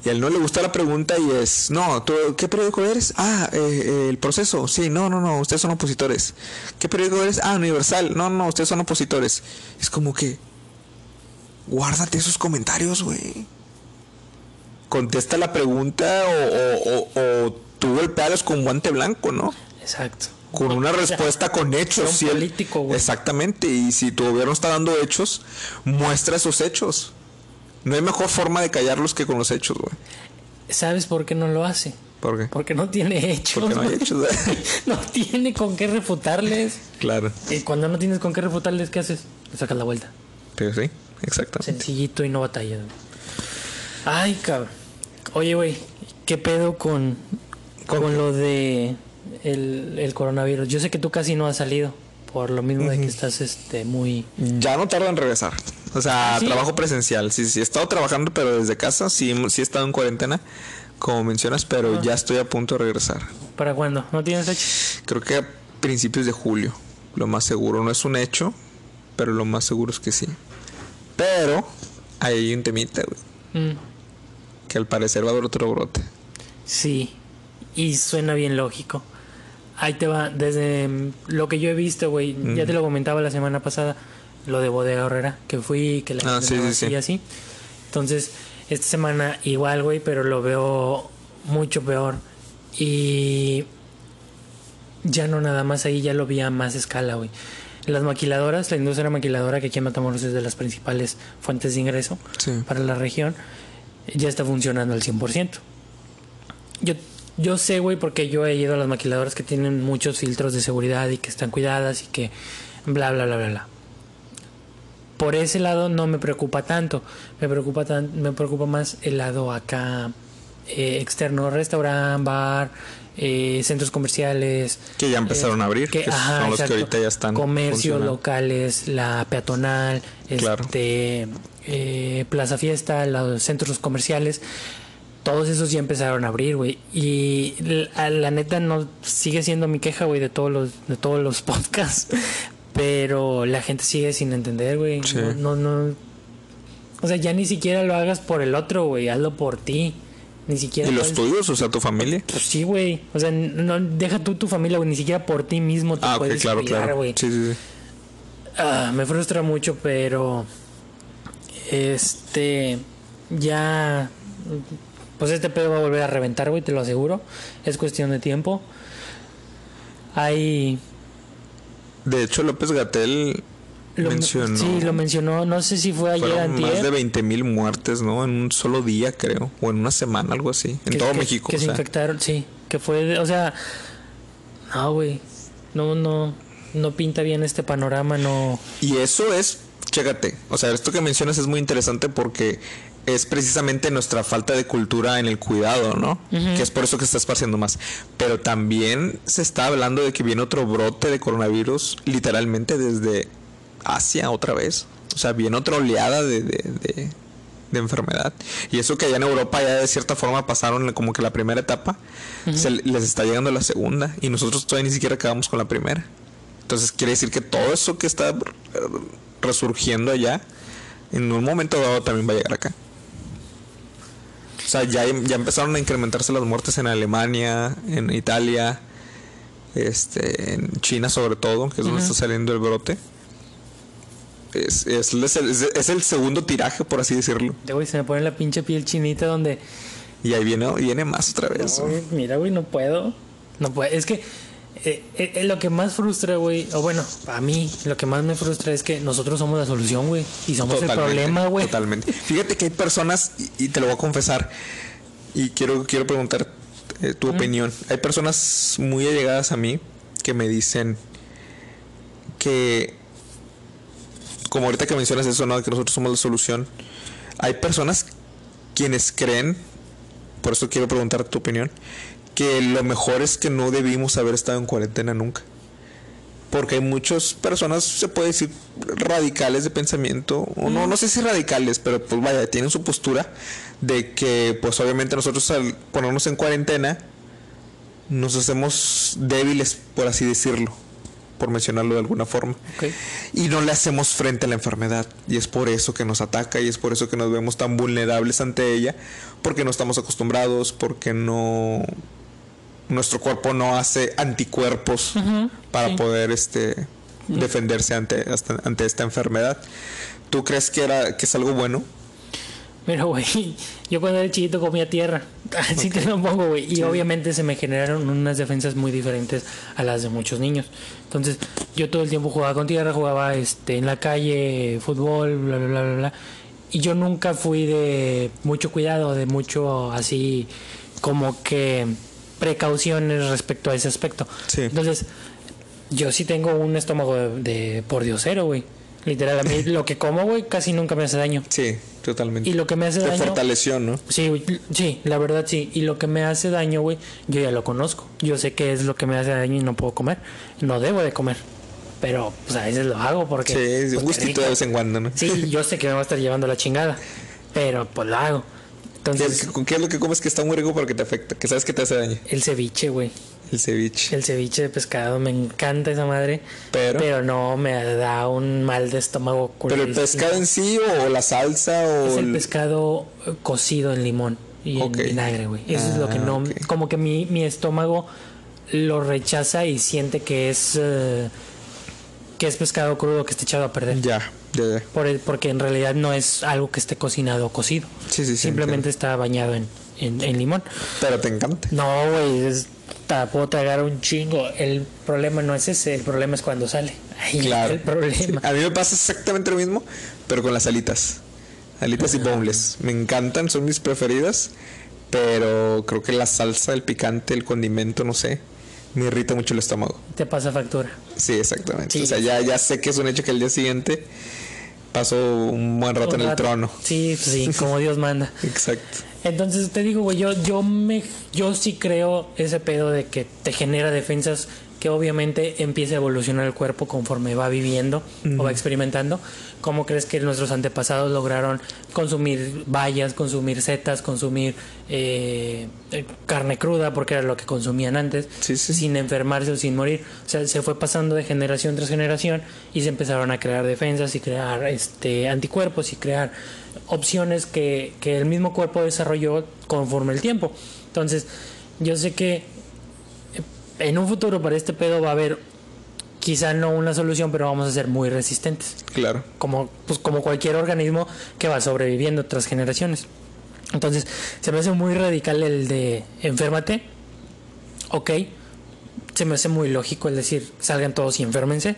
Y a él no le gusta la pregunta y es, no, ¿tú, ¿qué periódico eres? Ah, eh, eh, el proceso. Sí, no, no, no, ustedes son opositores. ¿Qué periódico eres? Ah, Universal. No, no, ustedes son opositores. Es como que, guárdate esos comentarios, güey. Contesta la pregunta o, o, o, o tú golpealos con guante blanco, ¿no? Exacto. Con una respuesta con hechos. Si político, güey. Exactamente, y si tu gobierno está dando hechos, muestra esos hechos. No hay mejor forma de callarlos que con los hechos, güey. ¿Sabes por qué no lo hace? ¿Por qué? Porque no tiene hechos. Porque no hay hechos. no tiene con qué refutarles. claro. Y cuando no tienes con qué refutarles, ¿qué haces? Le sacas la vuelta. Pero sí, exactamente. Sencillito y no batallas. Ay, cabrón. Oye, güey, ¿qué pedo con, con lo de el, el coronavirus? Yo sé que tú casi no has salido. Por lo mismo de que estás este muy... Ya no tarda en regresar. O sea, ¿Ah, sí? trabajo presencial. Sí, sí, he estado trabajando, pero desde casa. Sí, sí he estado en cuarentena, como mencionas, pero ya estoy a punto de regresar. ¿Para cuándo? ¿No tienes fecha? Creo que a principios de julio, lo más seguro. No es un hecho, pero lo más seguro es que sí. Pero hay un temita, güey, Mm, que al parecer va a haber otro brote. sí. Y suena bien lógico. Ahí te va. Desde mm, lo que yo he visto, güey. Ya te lo comentaba la semana pasada. Lo de Bodega Herrera. Que fui, que la Ah, sí, sí, así sí. y así. Entonces, esta semana igual, güey. Pero lo veo mucho peor. Y ya no nada más ahí, ya lo vi a más escala, güey. Las maquiladoras, la industria maquiladora, que aquí en Matamoros es de las principales fuentes de ingreso para la región, ya está funcionando al 100%. Yo, yo sé, güey, porque yo he ido a las maquiladoras que tienen muchos filtros de seguridad y que están cuidadas y que bla, bla, bla, bla, bla. Por ese lado no me preocupa tanto. Me preocupa, tan, me preocupa más el lado acá eh, externo, restaurante, bar, eh, centros comerciales. Que ya empezaron a abrir, que ajá, son los que ahorita ya están Comercios locales, la peatonal, Claro. este, eh, Plaza Fiesta, los centros comerciales. Todos esos ya empezaron a abrir, güey. Y la, la neta no sigue siendo mi queja, güey, de todos los, de todos los podcasts. Pero la gente sigue sin entender, güey. Sí. No, no, no. O sea, ya ni siquiera lo hagas por el otro, güey. Hazlo por ti. Ni siquiera. ¿Y los tuyos? O sea, tu familia. Pues sí, güey. O sea, no deja tú tu familia, güey. Ni siquiera por ti mismo te Ah, puedes claro, cuidar, claro. güey. Sí, sí, sí. Ah, me frustra mucho, pero este ya pues este pedo va a volver a reventar, güey, te lo aseguro. Es cuestión de tiempo. Hay De hecho, López Gatel mencionó. Sí, lo mencionó, no sé si fue ayer antier, más de 20 mil muertes, ¿no? En un solo día, creo. O en una semana, algo así. En que- todo que- México. que o se sea. infectaron, sí, que fue, o sea, no, güey. No no no pinta bien este panorama, no Y eso es, chécate, o sea, esto que mencionas es muy interesante porque es precisamente nuestra falta de cultura en el cuidado, ¿no? Que es por eso que está esparciendo más. Pero también se está hablando de que viene otro brote de coronavirus literalmente desde Asia otra vez. O sea, viene otra oleada de, de, de- de enfermedad. Y eso que allá en Europa ya de cierta forma pasaron como que la primera etapa, se les está llegando la segunda y nosotros todavía ni siquiera acabamos con la primera. Entonces quiere decir que todo eso que está resurgiendo allá, en un momento dado también va a llegar acá. O sea, ya, ya empezaron a incrementarse las muertes en Alemania, en Italia, este, en China sobre todo, que es donde está saliendo el brote. Es, es, es el, es- es el segundo tiraje, por así decirlo. De, güey, se me pone la pinche piel chinita donde Y ahí viene, viene más otra vez. No, mira, güey, no puedo. No puedo. Es que eh, eh, eh, lo que más frustra, güey, o bueno, a mí lo que más me frustra es que nosotros somos la solución, güey, y somos el problema, güey. Totalmente. Fíjate que hay personas, y, y te lo voy a confesar, y quiero, quiero preguntar eh, tu opinión. Hay personas muy allegadas a mí que me dicen que, como ahorita que mencionas eso, ¿no? Que nosotros somos la solución. Hay personas quienes creen, por eso quiero preguntar tu opinión, que lo mejor es que no debimos haber estado en cuarentena nunca. Porque hay muchas personas, se puede decir, radicales de pensamiento, o no, no sé si radicales, pero pues vaya, tienen su postura de que pues obviamente nosotros al ponernos en cuarentena nos hacemos débiles, por así decirlo, por mencionarlo de alguna forma. Y no le hacemos frente a la enfermedad. Y es por eso que nos ataca y es por eso que nos vemos tan vulnerables ante ella, porque no estamos acostumbrados, porque no nuestro cuerpo no hace anticuerpos para sí. poder este defenderse ante, hasta- ante esta enfermedad. ¿Tú crees que era que es algo bueno? Mira, güey, yo cuando era chiquito comía tierra. Así te lo pongo, güey. Y obviamente se me generaron unas defensas muy diferentes a las de muchos niños. Entonces, yo todo el tiempo jugaba con tierra, jugaba este en la calle, fútbol, bla, bla, bla, bla, bla. y yo nunca fui de mucho cuidado, de mucho así como que precauciones respecto a ese aspecto. Sí. Entonces, yo sí tengo un estómago de, de por diosero, güey. Literal, a mí lo que como, güey, casi nunca me hace daño. Sí, totalmente. Y lo que me hace Te daño... fortaleció, ¿no? Sí, güey, sí, la verdad sí. Y lo que me hace daño, güey, yo ya lo conozco. Yo sé qué es lo que me hace daño y no puedo comer. No debo de comer. Pero, pues a veces lo hago porque... Sí, es pues, gustito de vez en cuando, ¿no? Sí, yo sé que me va a estar llevando la chingada. Pero, pues lo hago. ¿Qué, Entonces, qué- qué es lo que comes que está muy rico pero que te afecta? Que sabes que te hace daño. el ceviche, güey. El ceviche. El ceviche de pescado, me encanta esa madre. Pero- no, me da un mal de estómago. ¿Pero el pescado en sí o la salsa o Es el el- pescado eh, cocido en limón y en vinagre, güey. Eso es lo que Ah, no. Como que mi, mi estómago lo rechaza y siente que es. eh, que es pescado crudo que está echado a perder. Ya, Por el- porque en realidad no es algo que esté cocinado o cocido. Sí, sí, sí. Simplemente está bañado en, en, en limón. Pero te encanta. No, güey, es, puedo tragar un chingo. El problema no es ese, el problema es cuando sale. Ahí Claro. el problema. A mí me pasa exactamente lo mismo, pero con las alitas. Alitas y boneless. Me encantan, son mis preferidas. Pero creo que la salsa, el picante, el condimento, no sé, me irrita mucho el estómago. Te pasa factura. Sí, exactamente. Sí. O sea, ya, ya sé que es un hecho que el día siguiente paso un buen rato Un en el trono. Sí, pues sí, como Dios manda. Exacto. Entonces te digo, güey, yo, yo me yo sí creo ese pedo de que te genera defensas que obviamente empieza a evolucionar el cuerpo conforme va viviendo o va experimentando. ¿Cómo crees que nuestros antepasados lograron consumir bayas, consumir setas, consumir eh, eh, carne cruda, porque era lo que consumían antes, Sí, sí. sin enfermarse o sin morir? O sea, se fue pasando de generación tras generación y se empezaron a crear defensas y crear este anticuerpos y crear opciones que, que el mismo cuerpo desarrolló conforme el tiempo. Entonces, yo sé que en un futuro para este pedo va a haber quizá no una solución, pero vamos a ser muy resistentes. Claro. Como, pues, como cualquier organismo que va sobreviviendo tras generaciones. Entonces, se me hace muy radical el de enférmate. Ok. Se me hace muy lógico el decir salgan todos y enférmense.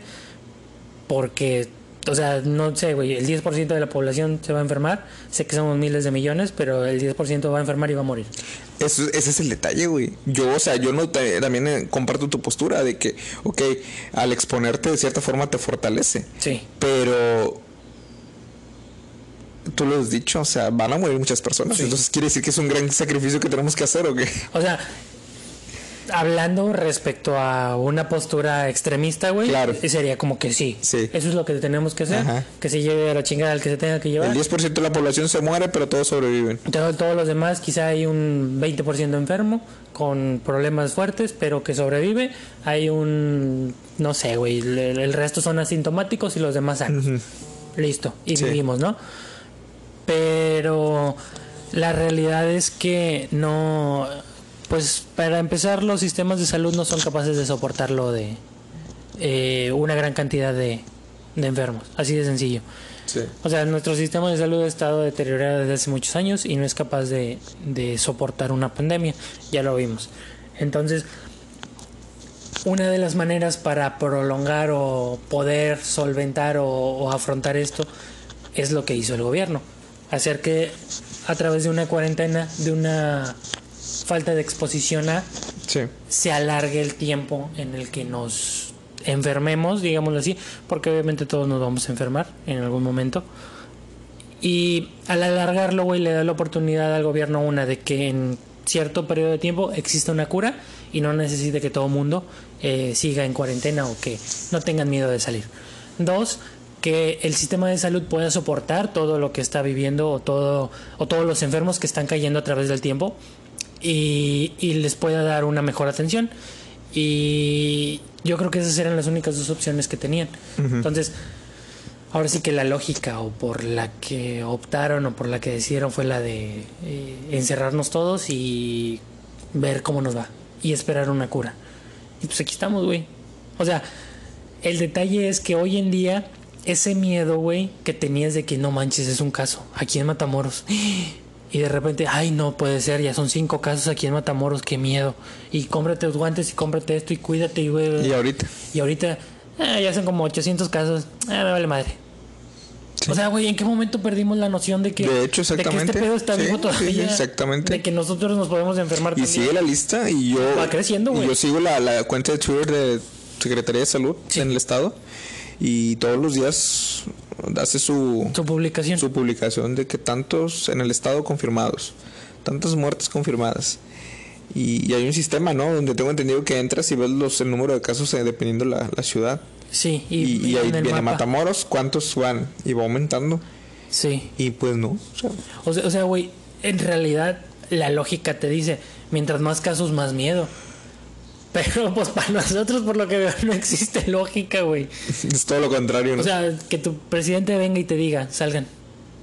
Porque, o sea, no sé, güey, el 10% de la población se va a enfermar. Sé que somos miles de millones, pero el 10% va a enfermar y va a morir. Eso, ese es el detalle, güey. Yo, o sea, yo no te- también eh, comparto tu postura de que, ok, al exponerte de cierta forma te fortalece. Sí. Pero tú lo has dicho, o sea, van a morir muchas personas. Entonces quiere decir que es un gran sacrificio que tenemos que hacer, ¿o qué? O sea, hablando respecto a una postura extremista, güey, Claro. sería como que sí. Sí. Eso es lo que tenemos que hacer. Ajá. Que se lleve a la chingada al que se tenga que llevar. El 10% de la población se muere, pero todos sobreviven. Todo- todos los demás, quizá hay un 20% enfermo con problemas fuertes, pero que sobrevive. Hay un, no sé, güey, el, el resto son asintomáticos y los demás sanos. Listo, y Sí. vivimos, ¿no? Pero la realidad es que no, pues para empezar los sistemas de salud no son capaces de soportarlo de eh, una gran cantidad de, de enfermos, así de sencillo. Sí. O sea, nuestro sistema de salud ha estado deteriorado desde hace muchos años y no es capaz de, de soportar una pandemia. Ya lo vimos. Entonces, una de las maneras para prolongar o poder solventar o, o afrontar esto es lo que hizo el gobierno. Hacer que a través de una cuarentena, de una falta de exposición a, Sí. se alargue el tiempo en el que nos enfermemos, digámoslo así, porque obviamente todos nos vamos a enfermar en algún momento. Y al alargarlo, güey, le da la oportunidad al gobierno una de que en cierto periodo de tiempo exista una cura y no necesite que todo el mundo eh, siga en cuarentena o que no tengan miedo de salir. Dos, que el sistema de salud pueda soportar todo lo que está viviendo o todo o todos los enfermos que están cayendo a través del tiempo y, y les pueda dar una mejor atención. Y yo creo que esas eran las únicas dos opciones que tenían. Entonces, ahora sí que la lógica o por la que optaron o por la que decidieron fue la de eh, encerrarnos todos y ver cómo nos va y esperar una cura. Y pues aquí estamos, güey. O sea, el detalle es que hoy en día ese miedo, güey, que tenías de que no manches, es un caso aquí en Matamoros. Y de repente, ay, no puede ser, ya son cinco casos aquí en Matamoros, qué miedo. Y cómprate los guantes y cómprate esto y cuídate y güey. Y ahorita. Y ahorita ah, ya son como 800 casos. Ah, me vale madre. O sea, güey, ¿en qué momento perdimos la noción de que, De hecho, de que exactamente. este pedo está Sí, vivo todavía? sí, exactamente. De que nosotros nos podemos enfermar Y también. sigue la lista y yo... Va creciendo, y güey. Yo sigo la, la cuenta de Twitter de Secretaría de Salud en el estado y todos los días hace su, Su publicación. su publicación de que tantos en el estado confirmados, tantas muertes confirmadas. Y, y hay un sistema, ¿no? Donde tengo entendido que entras y ves los, el número de casos eh, dependiendo la, la ciudad. Sí, y, Y, y y ahí viene mapa. Matamoros, cuántos van y va aumentando. Sí. Y pues no, o sea, O sea, o sea, güey, en realidad la lógica te dice, mientras más casos, más miedo. Pero pues para nosotros, por lo que veo, no existe lógica, güey. es todo lo contrario, ¿no? O sea, que tu presidente venga y te diga, salgan.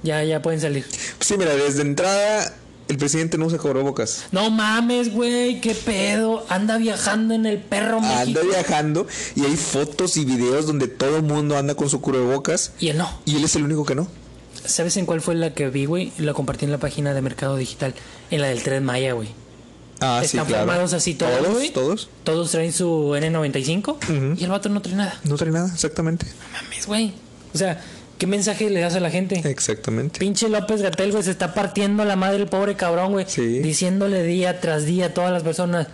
Ya, ya pueden salir. Pues sí, mira, desde entrada el presidente no usa cubrebocas. No mames, güey, qué pedo. Anda viajando en el perro México. Anda viajando y hay fotos y videos donde todo el mundo anda con su cubrebocas Y él no. y él es el único que no. ¿Sabes en cuál fue la que vi, güey? La compartí en la página de Mercado Digital. En la del Tren Maya, güey. Ah, sí, Están claro. formados así todos, Todos, güey. todos. Todos traen su N95 y el vato no trae nada. No trae nada, exactamente. No mames, güey. O sea, ¿qué mensaje le das a la gente? Exactamente. Pinche López Gatel, güey, se está partiendo la madre el pobre cabrón, güey. Sí. Diciéndole día tras día a todas las personas,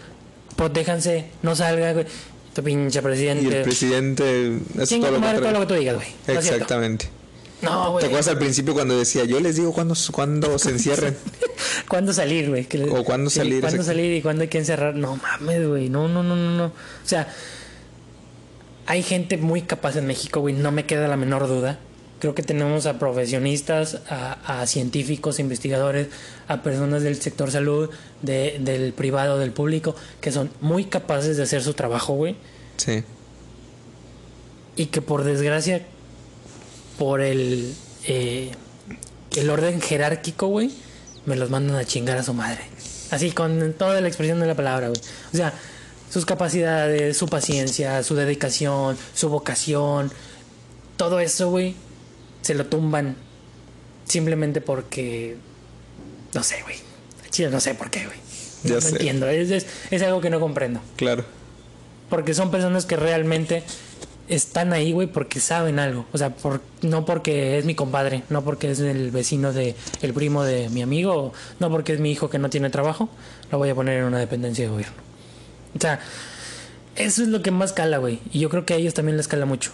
protéjanse, no salgan, güey. Tu pinche presidente. Y el presidente hace Chinga todo tu lo madre todo lo contrario. que tú digas, güey. No es cierto. Exactamente. No, ¿Te güey. acuerdas al principio cuando decía, yo les digo cuándo, cuándo se encierren? ¿Cuándo salir, güey? O cuándo salir, ¿Cuándo salir y cuándo hay que encerrar? No mames, güey. No, no, no, no, no. O sea, hay gente muy capaz en México, güey. No me queda la menor duda. Creo que tenemos a profesionistas, a, a científicos, investigadores, a personas del sector salud, de- del privado, del público, que son muy capaces de hacer su trabajo, güey. Sí. Y que por desgracia, por el, eh, el orden jerárquico, güey, me los mandan a chingar a su madre. Así, con toda la expresión de la palabra, güey. O sea, sus capacidades, su paciencia, su dedicación, su vocación, todo eso, güey, se lo tumban simplemente porque... No sé, güey. Chile, no sé por qué, güey. Ya no sé. entiendo. Es, es, es algo que no comprendo. Claro. Porque son personas que realmente están ahí, güey, porque saben algo. O sea, por, no porque es mi compadre, no porque es el vecino de el primo de mi amigo, no porque es mi hijo que no tiene trabajo, lo voy a poner en una dependencia de gobierno. O sea, eso es lo que más cala, güey. Y yo creo que a ellos también les cala mucho.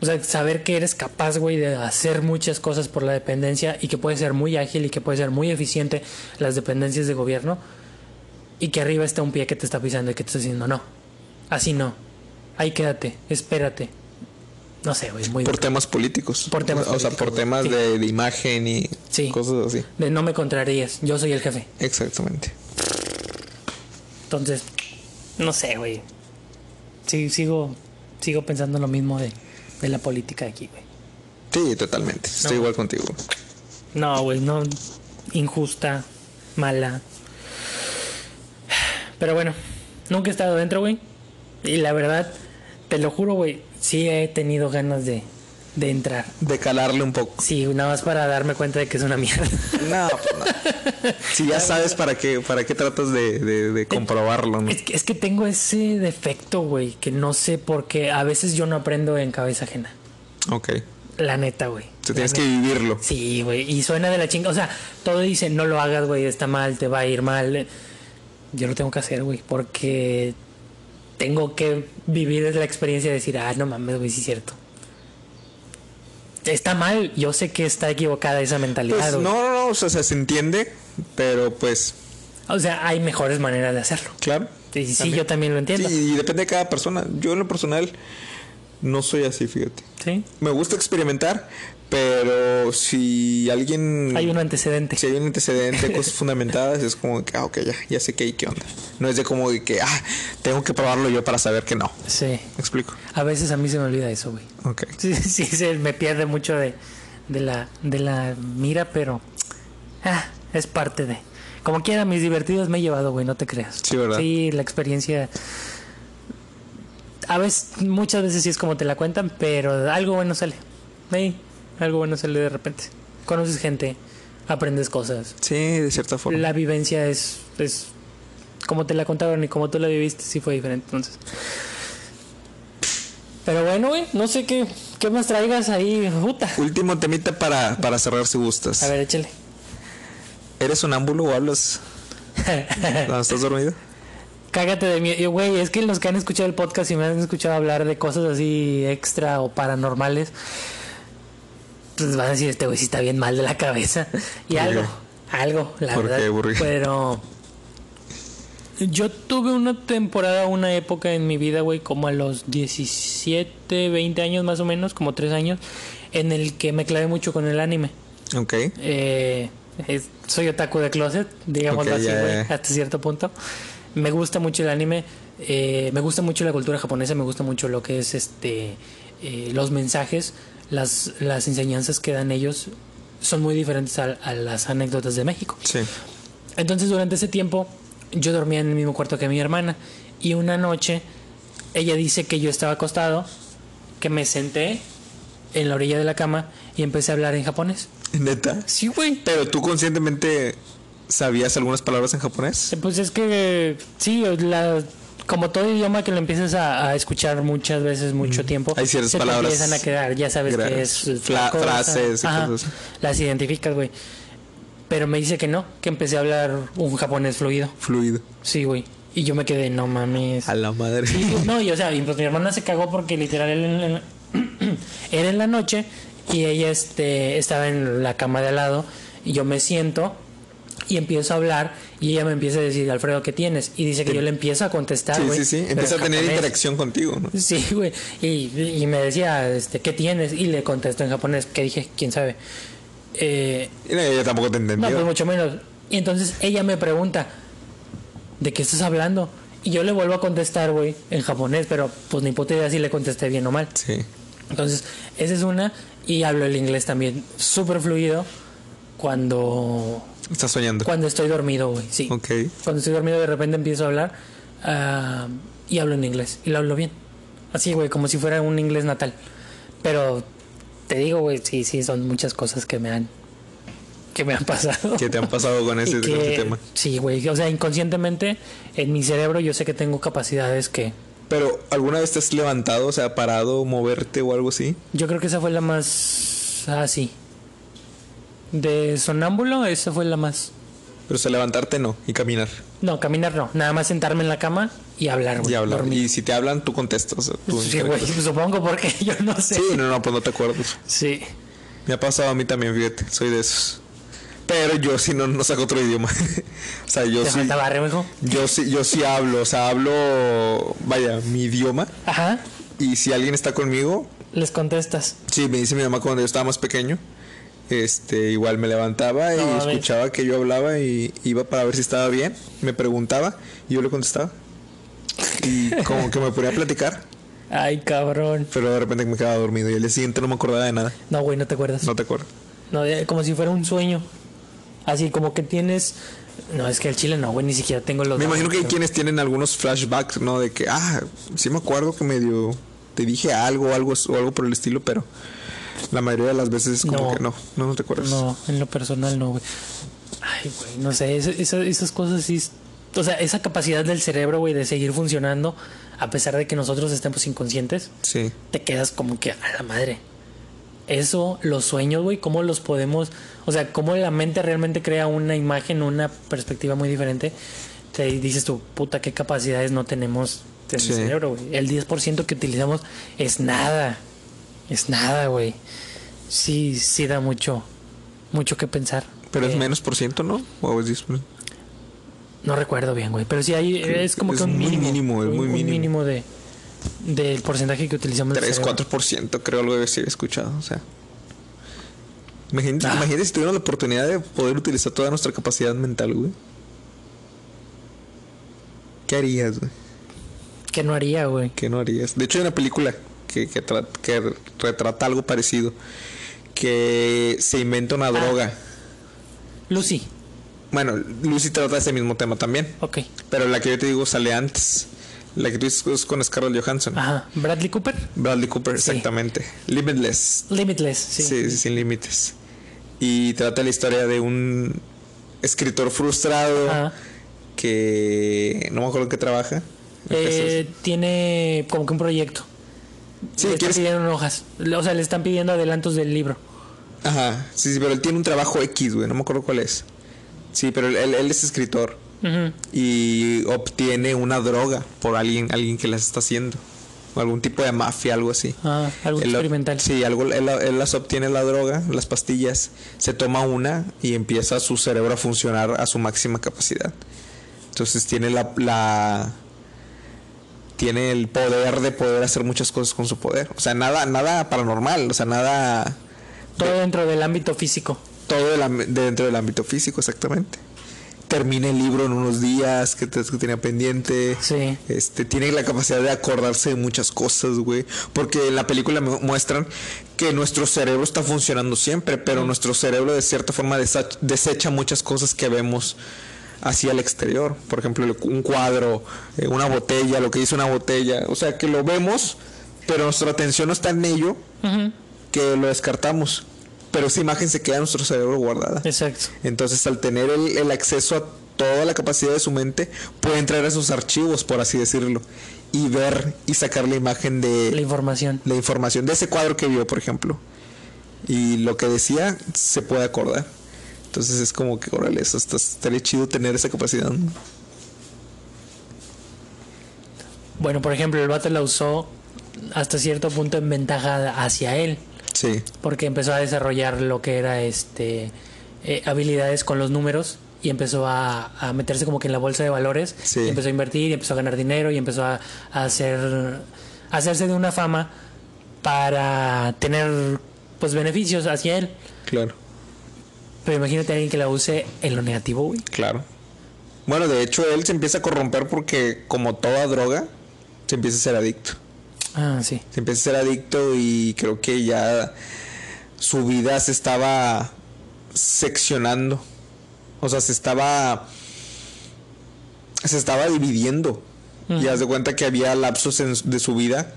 O sea, saber que eres capaz, güey, de hacer muchas cosas por la dependencia y que puede ser muy ágil y que puede ser muy eficiente las dependencias de gobierno y que arriba está un pie que te está pisando y que te está diciendo no. Así no. Ahí quédate, espérate. No sé, güey, muy Por temas políticos. Por temas O sea, por güey. temas Sí. de, de imagen y Sí. cosas así. de no me contrarías, yo soy el jefe. Exactamente. Entonces, no sé, güey. Sí, sigo sigo pensando lo mismo de, de la política de aquí, güey. Sí, totalmente. Estoy No. igual contigo. No, güey, no injusta, mala. Pero bueno, nunca he estado dentro, güey. Y la verdad, te lo juro, güey, sí he tenido ganas de, de entrar. De calarle un poco. Sí, nada más para darme cuenta de que es una mierda. No, pues no. Si ya sabes para qué, para qué tratas de, de- de comprobarlo, ¿no? Es que, es que tengo ese defecto, güey, que no sé por qué. A veces yo no aprendo en cabeza ajena. Ok. La neta, güey. Tienes que vivirlo. Sí, güey. Y suena de la chinga. O sea, todo dice, no lo hagas, güey, está mal, te va a ir mal. Yo lo tengo que hacer, güey, porque tengo que vivir la experiencia de decir, ah, no mames, güey, sí es cierto. Está mal, yo sé que está equivocada esa mentalidad. Pues no, no, no, o sea, se entiende, pero pues, O sea, hay mejores maneras de hacerlo. claro. Sí, sí, También. yo también lo entiendo. Sí, y depende de cada persona. Yo en lo personal no soy así, fíjate. Sí. Me gusta experimentar, pero si alguien... Hay un antecedente. Si hay un antecedente, cosas fundamentadas, es como que, ah, ok, ya, ya sé qué hay, qué onda. No es de como de que, ah, tengo que probarlo yo para saber que no. Sí. ¿Me explico? A veces a mí se me olvida eso, güey. Ok. Sí, sí, se me pierde mucho de, de, la, de la mira, pero ah, es parte de. Como quiera, mis divertidos me he llevado, güey, no te creas. Sí, ¿verdad? Sí, la experiencia. A veces, muchas veces sí es como te la cuentan, pero algo bueno sale. Algo bueno sale de repente. Conoces gente, aprendes cosas. Sí, de cierta forma. La vivencia es, es como te la contaron y como tú la viviste, sí fue diferente. Entonces. Pero bueno, güey, no sé qué, ¿Qué más traigas ahí, puta? Último temita para, para cerrar si gustas. A ver, échale. ¿Eres sonámbulo o hablas cuando estás dormido? Cágate de. Yo, Güey, es que los que han escuchado el podcast y me han escuchado hablar de cosas así extra o paranormales, pues van a decir, este güey sí está bien mal de la cabeza. Y ¿Por algo, algo, la ¿Por verdad. qué, Burri? Pero yo tuve una temporada, una época en mi vida, güey, como a los 17, 20 años más o menos, como 3 años, en el que me clavé mucho con el anime. Ok. Eh, es- soy otaku de closet, digámoslo Ok, así, güey, hasta cierto punto. Me gusta mucho el anime, eh, me gusta mucho la cultura japonesa, me gusta mucho lo que es este eh, los mensajes, las, las enseñanzas que dan ellos son muy diferentes a, a las anécdotas de México. Sí. Entonces durante ese tiempo yo dormía en el mismo cuarto que mi hermana y una noche ella dice que yo estaba acostado, que me senté en la orilla de la cama y empecé a hablar en japonés. ¿Neta? Sí, güey. Pero tú conscientemente sabías algunas palabras en japonés. Pues es que sí, la, como todo idioma que lo empiezas a, a escuchar muchas veces, mucho tiempo, Hay ciertas se te palabras empiezan a quedar, ya sabes que es fla- cosa. frases y Ajá, cosas. Las identificas, güey. Pero me dice que no, que empecé a hablar un japonés fluido. Fluido. Sí, güey. Y yo me quedé, no mames. A la madre. No, y o sea, y pues mi hermana se cagó porque literal era en la, era en la noche y ella este, estaba en la cama de al lado y yo me siento y empiezo a hablar y ella me empieza a decir, Alfredo, ¿qué tienes? Y dice que Sí. yo le empiezo a contestar, Sí, sí, sí. Empieza a en tener japonés. interacción contigo, ¿no? Sí, güey. Y, y me decía, este, ¿qué tienes? Y le contesto en japonés, que dije, ¿quién sabe? Eh, Y ella tampoco te entendió. no, pues mucho menos. Y entonces ella me pregunta, ¿de qué estás hablando? Y yo le vuelvo a contestar, güey, en japonés, pero pues ni puta idea si le contesté bien o mal. Sí. Entonces, esa es una. Y hablo el inglés también súper fluido cuando, Estás soñando. cuando estoy dormido, güey. Sí. Ok. Cuando estoy dormido de repente empiezo a hablar ah, y hablo en inglés. Y lo hablo bien. Así, güey, como si fuera un inglés natal. Pero te digo, güey, sí, sí, son muchas cosas que me han que me han pasado. ¿Qué te han pasado con ese, Y con ese que- tema? Sí, güey. O sea, inconscientemente en mi cerebro yo sé que tengo capacidades que Pero, ¿alguna vez te has levantado, o sea, parado, moverte o algo así? yo creo que esa fue la más así. De sonámbulo, esa fue la más. Pero, o sea, levantarte no, y caminar. No, caminar no. Nada más sentarme en la cama y hablar, güey. Y hablar. dormir. Y si te hablan, tú contestas. O sea, tú Sí, güey, supongo porque yo no sé. Sí, no, no, pues no te acuerdas. Sí. Me ha pasado a mí también, fíjate, soy de esos. Pero yo sí no, no saco otro idioma. o sea, yo ¿Te sí. falta barrio, mijo? Yo sí, yo sí hablo, o sea, hablo, vaya, mi idioma. Ajá. Y si alguien está conmigo, Les contestas. sí, me dice mi mamá cuando yo estaba más pequeño, este, igual me levantaba y No, escuchaba que yo hablaba y iba para ver si estaba bien, me preguntaba y yo le contestaba. Y como que me ponía a platicar, Ay, cabrón. pero de repente me quedaba dormido y el día siguiente no me acordaba de nada. No, güey, no te acuerdas. No te acuerdas. No, como si fuera un sueño. Así como que tienes. No, es que el chile no, güey, ni siquiera tengo los. Me imagino que hay quienes tienen algunos flashbacks, ¿no? De que, ah, sí me acuerdo que medio te dije algo, algo o algo por el estilo, pero la mayoría de las veces es como No. que no, no, no te acuerdas. No, en lo personal no, güey. Ay, güey, no sé, esa- esa- esas cosas sí. O sea, esa capacidad del cerebro, güey, de seguir funcionando, a pesar de que nosotros estemos inconscientes, Sí, te quedas como que a la madre. Eso, los sueños, güey, cómo los podemos, o sea, cómo la mente realmente crea una imagen, una perspectiva muy diferente. Te dices tú, puta, qué capacidades no tenemos en Sí. el cerebro, güey. El 10% que utilizamos es nada. Es nada, güey. Sí, sí da mucho, mucho que pensar. pero es Eh, menos por ciento, ¿no? O es 10%. No recuerdo bien, güey. Pero sí hay, es como Es que un muy mínimo. mínimo, es muy un mínimo. mínimo de del porcentaje que utilizamos del 3, cerebro. 4% creo algo de he escuchado, o sea. Imagínate, Ah. imagínate si tuviéramos la oportunidad de poder utilizar toda nuestra capacidad mental, güey. ¿Qué harías, güey? Que no haría, güey. ¿Qué no harías? De hecho, hay una película que, que, tra- que retrata algo parecido. Que se inventa Ah. una droga. Lucy, Bueno, Lucy trata ese mismo tema también. ok. Pero la que yo te digo sale antes. La que tú es con Scarlett Johansson. Ajá. Bradley Cooper. Bradley Cooper, Ah. Sí. exactamente. Limitless. Limitless, sí. Sí. sí, sin límites. Y trata la historia de un escritor frustrado Ajá. que no me acuerdo en qué trabaja. Eh, tiene como que un proyecto. Sí, le están ¿quieres- pidiendo hojas. O sea, le están pidiendo adelantos del libro. Ajá, sí, sí, pero él tiene un trabajo X, güey, no me acuerdo cuál es. Sí, pero él, él- él es escritor Ujú. y obtiene una droga por alguien, alguien que las está haciendo. O algún tipo de mafia, algo así. Ah, algo Él experimental. Sí, algo, él, él las obtiene la droga, las pastillas, se toma una y empieza su cerebro a funcionar a su máxima capacidad. Entonces tiene la, la tiene el poder de poder hacer muchas cosas con su poder. O sea, nada, nada paranormal, o sea, nada Todo dentro del ámbito físico. todo am- dentro del ámbito físico, exactamente. Termina el libro en unos días que, te- que tenía pendiente. Sí. Este, tiene la capacidad de acordarse de muchas cosas, güey. Porque en la película mu- muestran que nuestro cerebro está funcionando siempre, pero nuestro cerebro de cierta forma desecha muchas cosas que vemos hacia el exterior. Por ejemplo, un cuadro, eh, una botella, lo que dice una botella. O sea, que lo vemos, pero nuestra atención no está en ello, que lo descartamos. Pero esa imagen se queda en nuestro cerebro guardada. Exacto. Entonces, al tener el, el acceso a toda la capacidad de su mente, puede entrar a esos archivos, por así decirlo, y ver y sacar la imagen de La información. la información de ese cuadro que vio, por ejemplo. Y lo que decía se puede acordar. Entonces es como que, órale, eso está, estaría chido tener esa capacidad. ¿no? Bueno, por ejemplo, el vato la usó hasta cierto punto en ventaja hacia él. Sí, Porque empezó a desarrollar lo que era este eh, habilidades con los números y empezó a, a meterse como que en la bolsa de valores. Sí. Y empezó a invertir y empezó a ganar dinero y empezó a, a hacer a hacerse de una fama para tener pues beneficios hacia él. claro, Pero imagínate a alguien que la use en lo negativo, güey. claro. Bueno, de hecho, él se empieza a corromper porque, como toda droga, se empieza a ser adicto. Ah, sí. se empieza a ser adicto y creo que ya su vida se estaba seccionando. O sea, se estaba se estaba dividiendo. Y haz de cuenta que había lapsos en- de su vida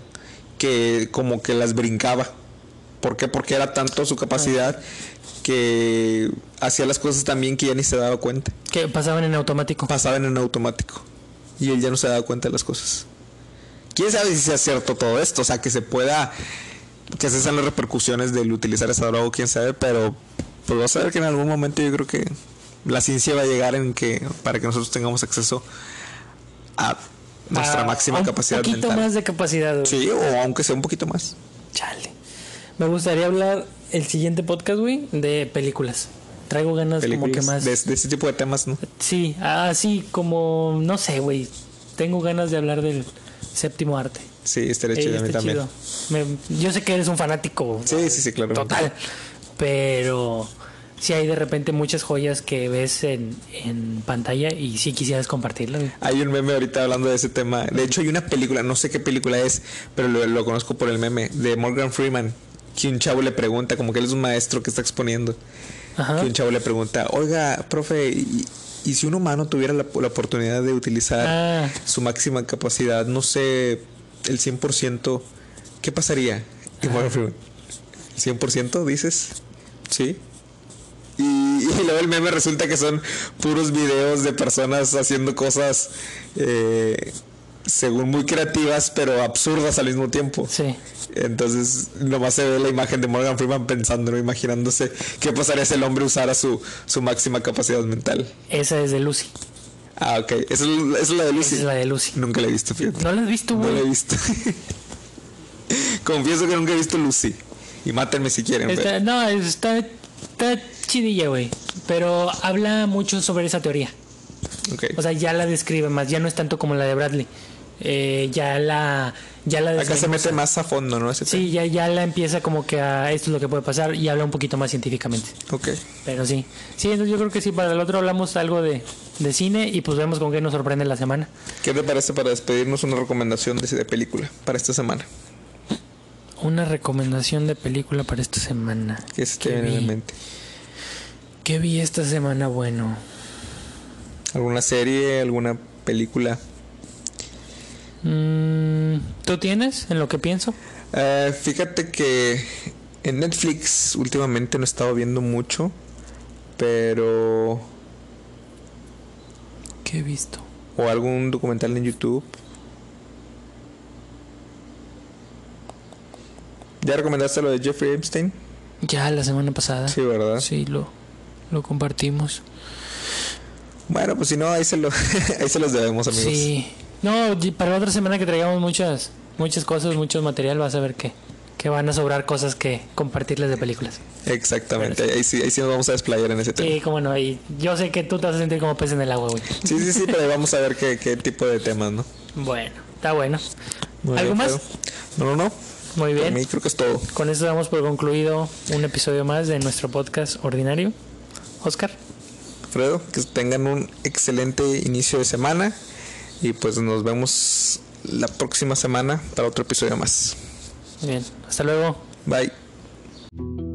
que como que las brincaba. ¿Por qué? Porque era tanto su capacidad que hacía las cosas también que ya ni se daba cuenta. Que pasaban en automático. Pasaban en automático. Y él ya no se daba cuenta de las cosas. ¿Quién sabe si sea cierto todo esto? O sea, que se pueda... Que esas sean las repercusiones del utilizar esa droga, quién sabe, pero... Pues vas a ver que en algún momento yo creo que la ciencia va a llegar en que... Para que nosotros tengamos acceso a nuestra Ah, máxima un capacidad poquito mental. más de capacidad, güey. Sí, o aunque sea un poquito más. Chale. Me gustaría hablar el siguiente podcast, güey, de películas. Traigo ganas como que Películas más. de, de ese tipo de temas, ¿no? Sí, así como, no sé, güey. Tengo ganas de hablar del séptimo arte. Sí, estaría chido a mí también. Me- yo sé que eres un fanático. Sí, sí, sí, claro. Total. Pero sí hay de repente muchas joyas que ves en, en pantalla y sí quisieras compartirlas. Hay un meme ahorita hablando de ese tema. De hecho, hay una película, no sé qué película es, pero lo, lo conozco por el meme, de Morgan Freeman. Que un chavo le pregunta, como que él es un maestro que está exponiendo. Ajá. Que un chavo le pregunta, oiga, profe, ¿y, y si un humano tuviera la, la oportunidad de utilizar Ah. su máxima capacidad, no sé, el 100%, ¿qué pasaría? Y Morgan Freeman, ¿el 100% dices? Sí. Y, y luego el meme resulta que son puros videos de personas haciendo cosas eh, según muy creativas pero absurdas al mismo tiempo. Sí. Entonces nomás se ve la imagen de Morgan Freeman pensando, ¿no? imaginándose qué pasaría si el hombre usara su, su máxima capacidad mental. Esa es de Lucy. Ah, ok. Esa es, esa es la de Lucy. Esa es la de Lucy. Nunca la he visto, fíjate. ¿No la has visto, No la he güey? visto. Confieso que nunca he visto Lucy. Y mátenme si quieren. Está- pero- no, está, está chidilla, güey. Pero habla mucho sobre esa teoría. ok. O sea, ya la describe más. Ya no es tanto como la de Bradley. Eh, ya la. Ya la Acá se mete más a fondo, ¿no? Ese Sí, ya, ya la empieza como que a esto es lo que puede pasar y habla un poquito más científicamente. Ok. Pero sí. Sí, entonces yo creo que sí, para el otro hablamos algo de, de cine y pues vemos con qué nos sorprende la semana. ¿Qué te parece para despedirnos una recomendación de, de película para esta semana? Una recomendación de película para esta semana. Que se te ¿Qué viene en vi? mente. ¿Qué vi esta semana? Bueno. ¿Alguna serie, alguna película? Mm, ¿Tú tienes en lo que pienso? Eh, fíjate que en Netflix últimamente no he estado viendo mucho, pero... ¿Qué he visto? o algún documental en YouTube. ¿Ya recomendaste lo de Jeffrey Epstein? Ya la semana pasada. Sí, ¿verdad? Sí, lo, lo compartimos. Bueno, pues si no, ahí se, lo, ahí se los debemos, amigos. Sí. No, para la otra semana que traigamos muchas, muchas cosas, mucho material, vas a ver que, que van a sobrar cosas que compartirles de películas. Exactamente, ahí sí, ahí sí nos vamos a desplayar en ese tema. Sí, como no, y yo sé que tú te vas a sentir como pez en el agua, güey. Sí, sí, sí, pero vamos a ver qué, qué tipo de temas, ¿no? Bueno, está bueno. Muy ¿Algo más? No, no, no. Muy bien. mí creo que es todo. Con esto damos por concluido un episodio más de nuestro podcast ordinario. Oscar. Fredo, que tengan un excelente inicio de semana y pues nos vemos la próxima semana para otro episodio más. Muy bien. Hasta luego. Bye.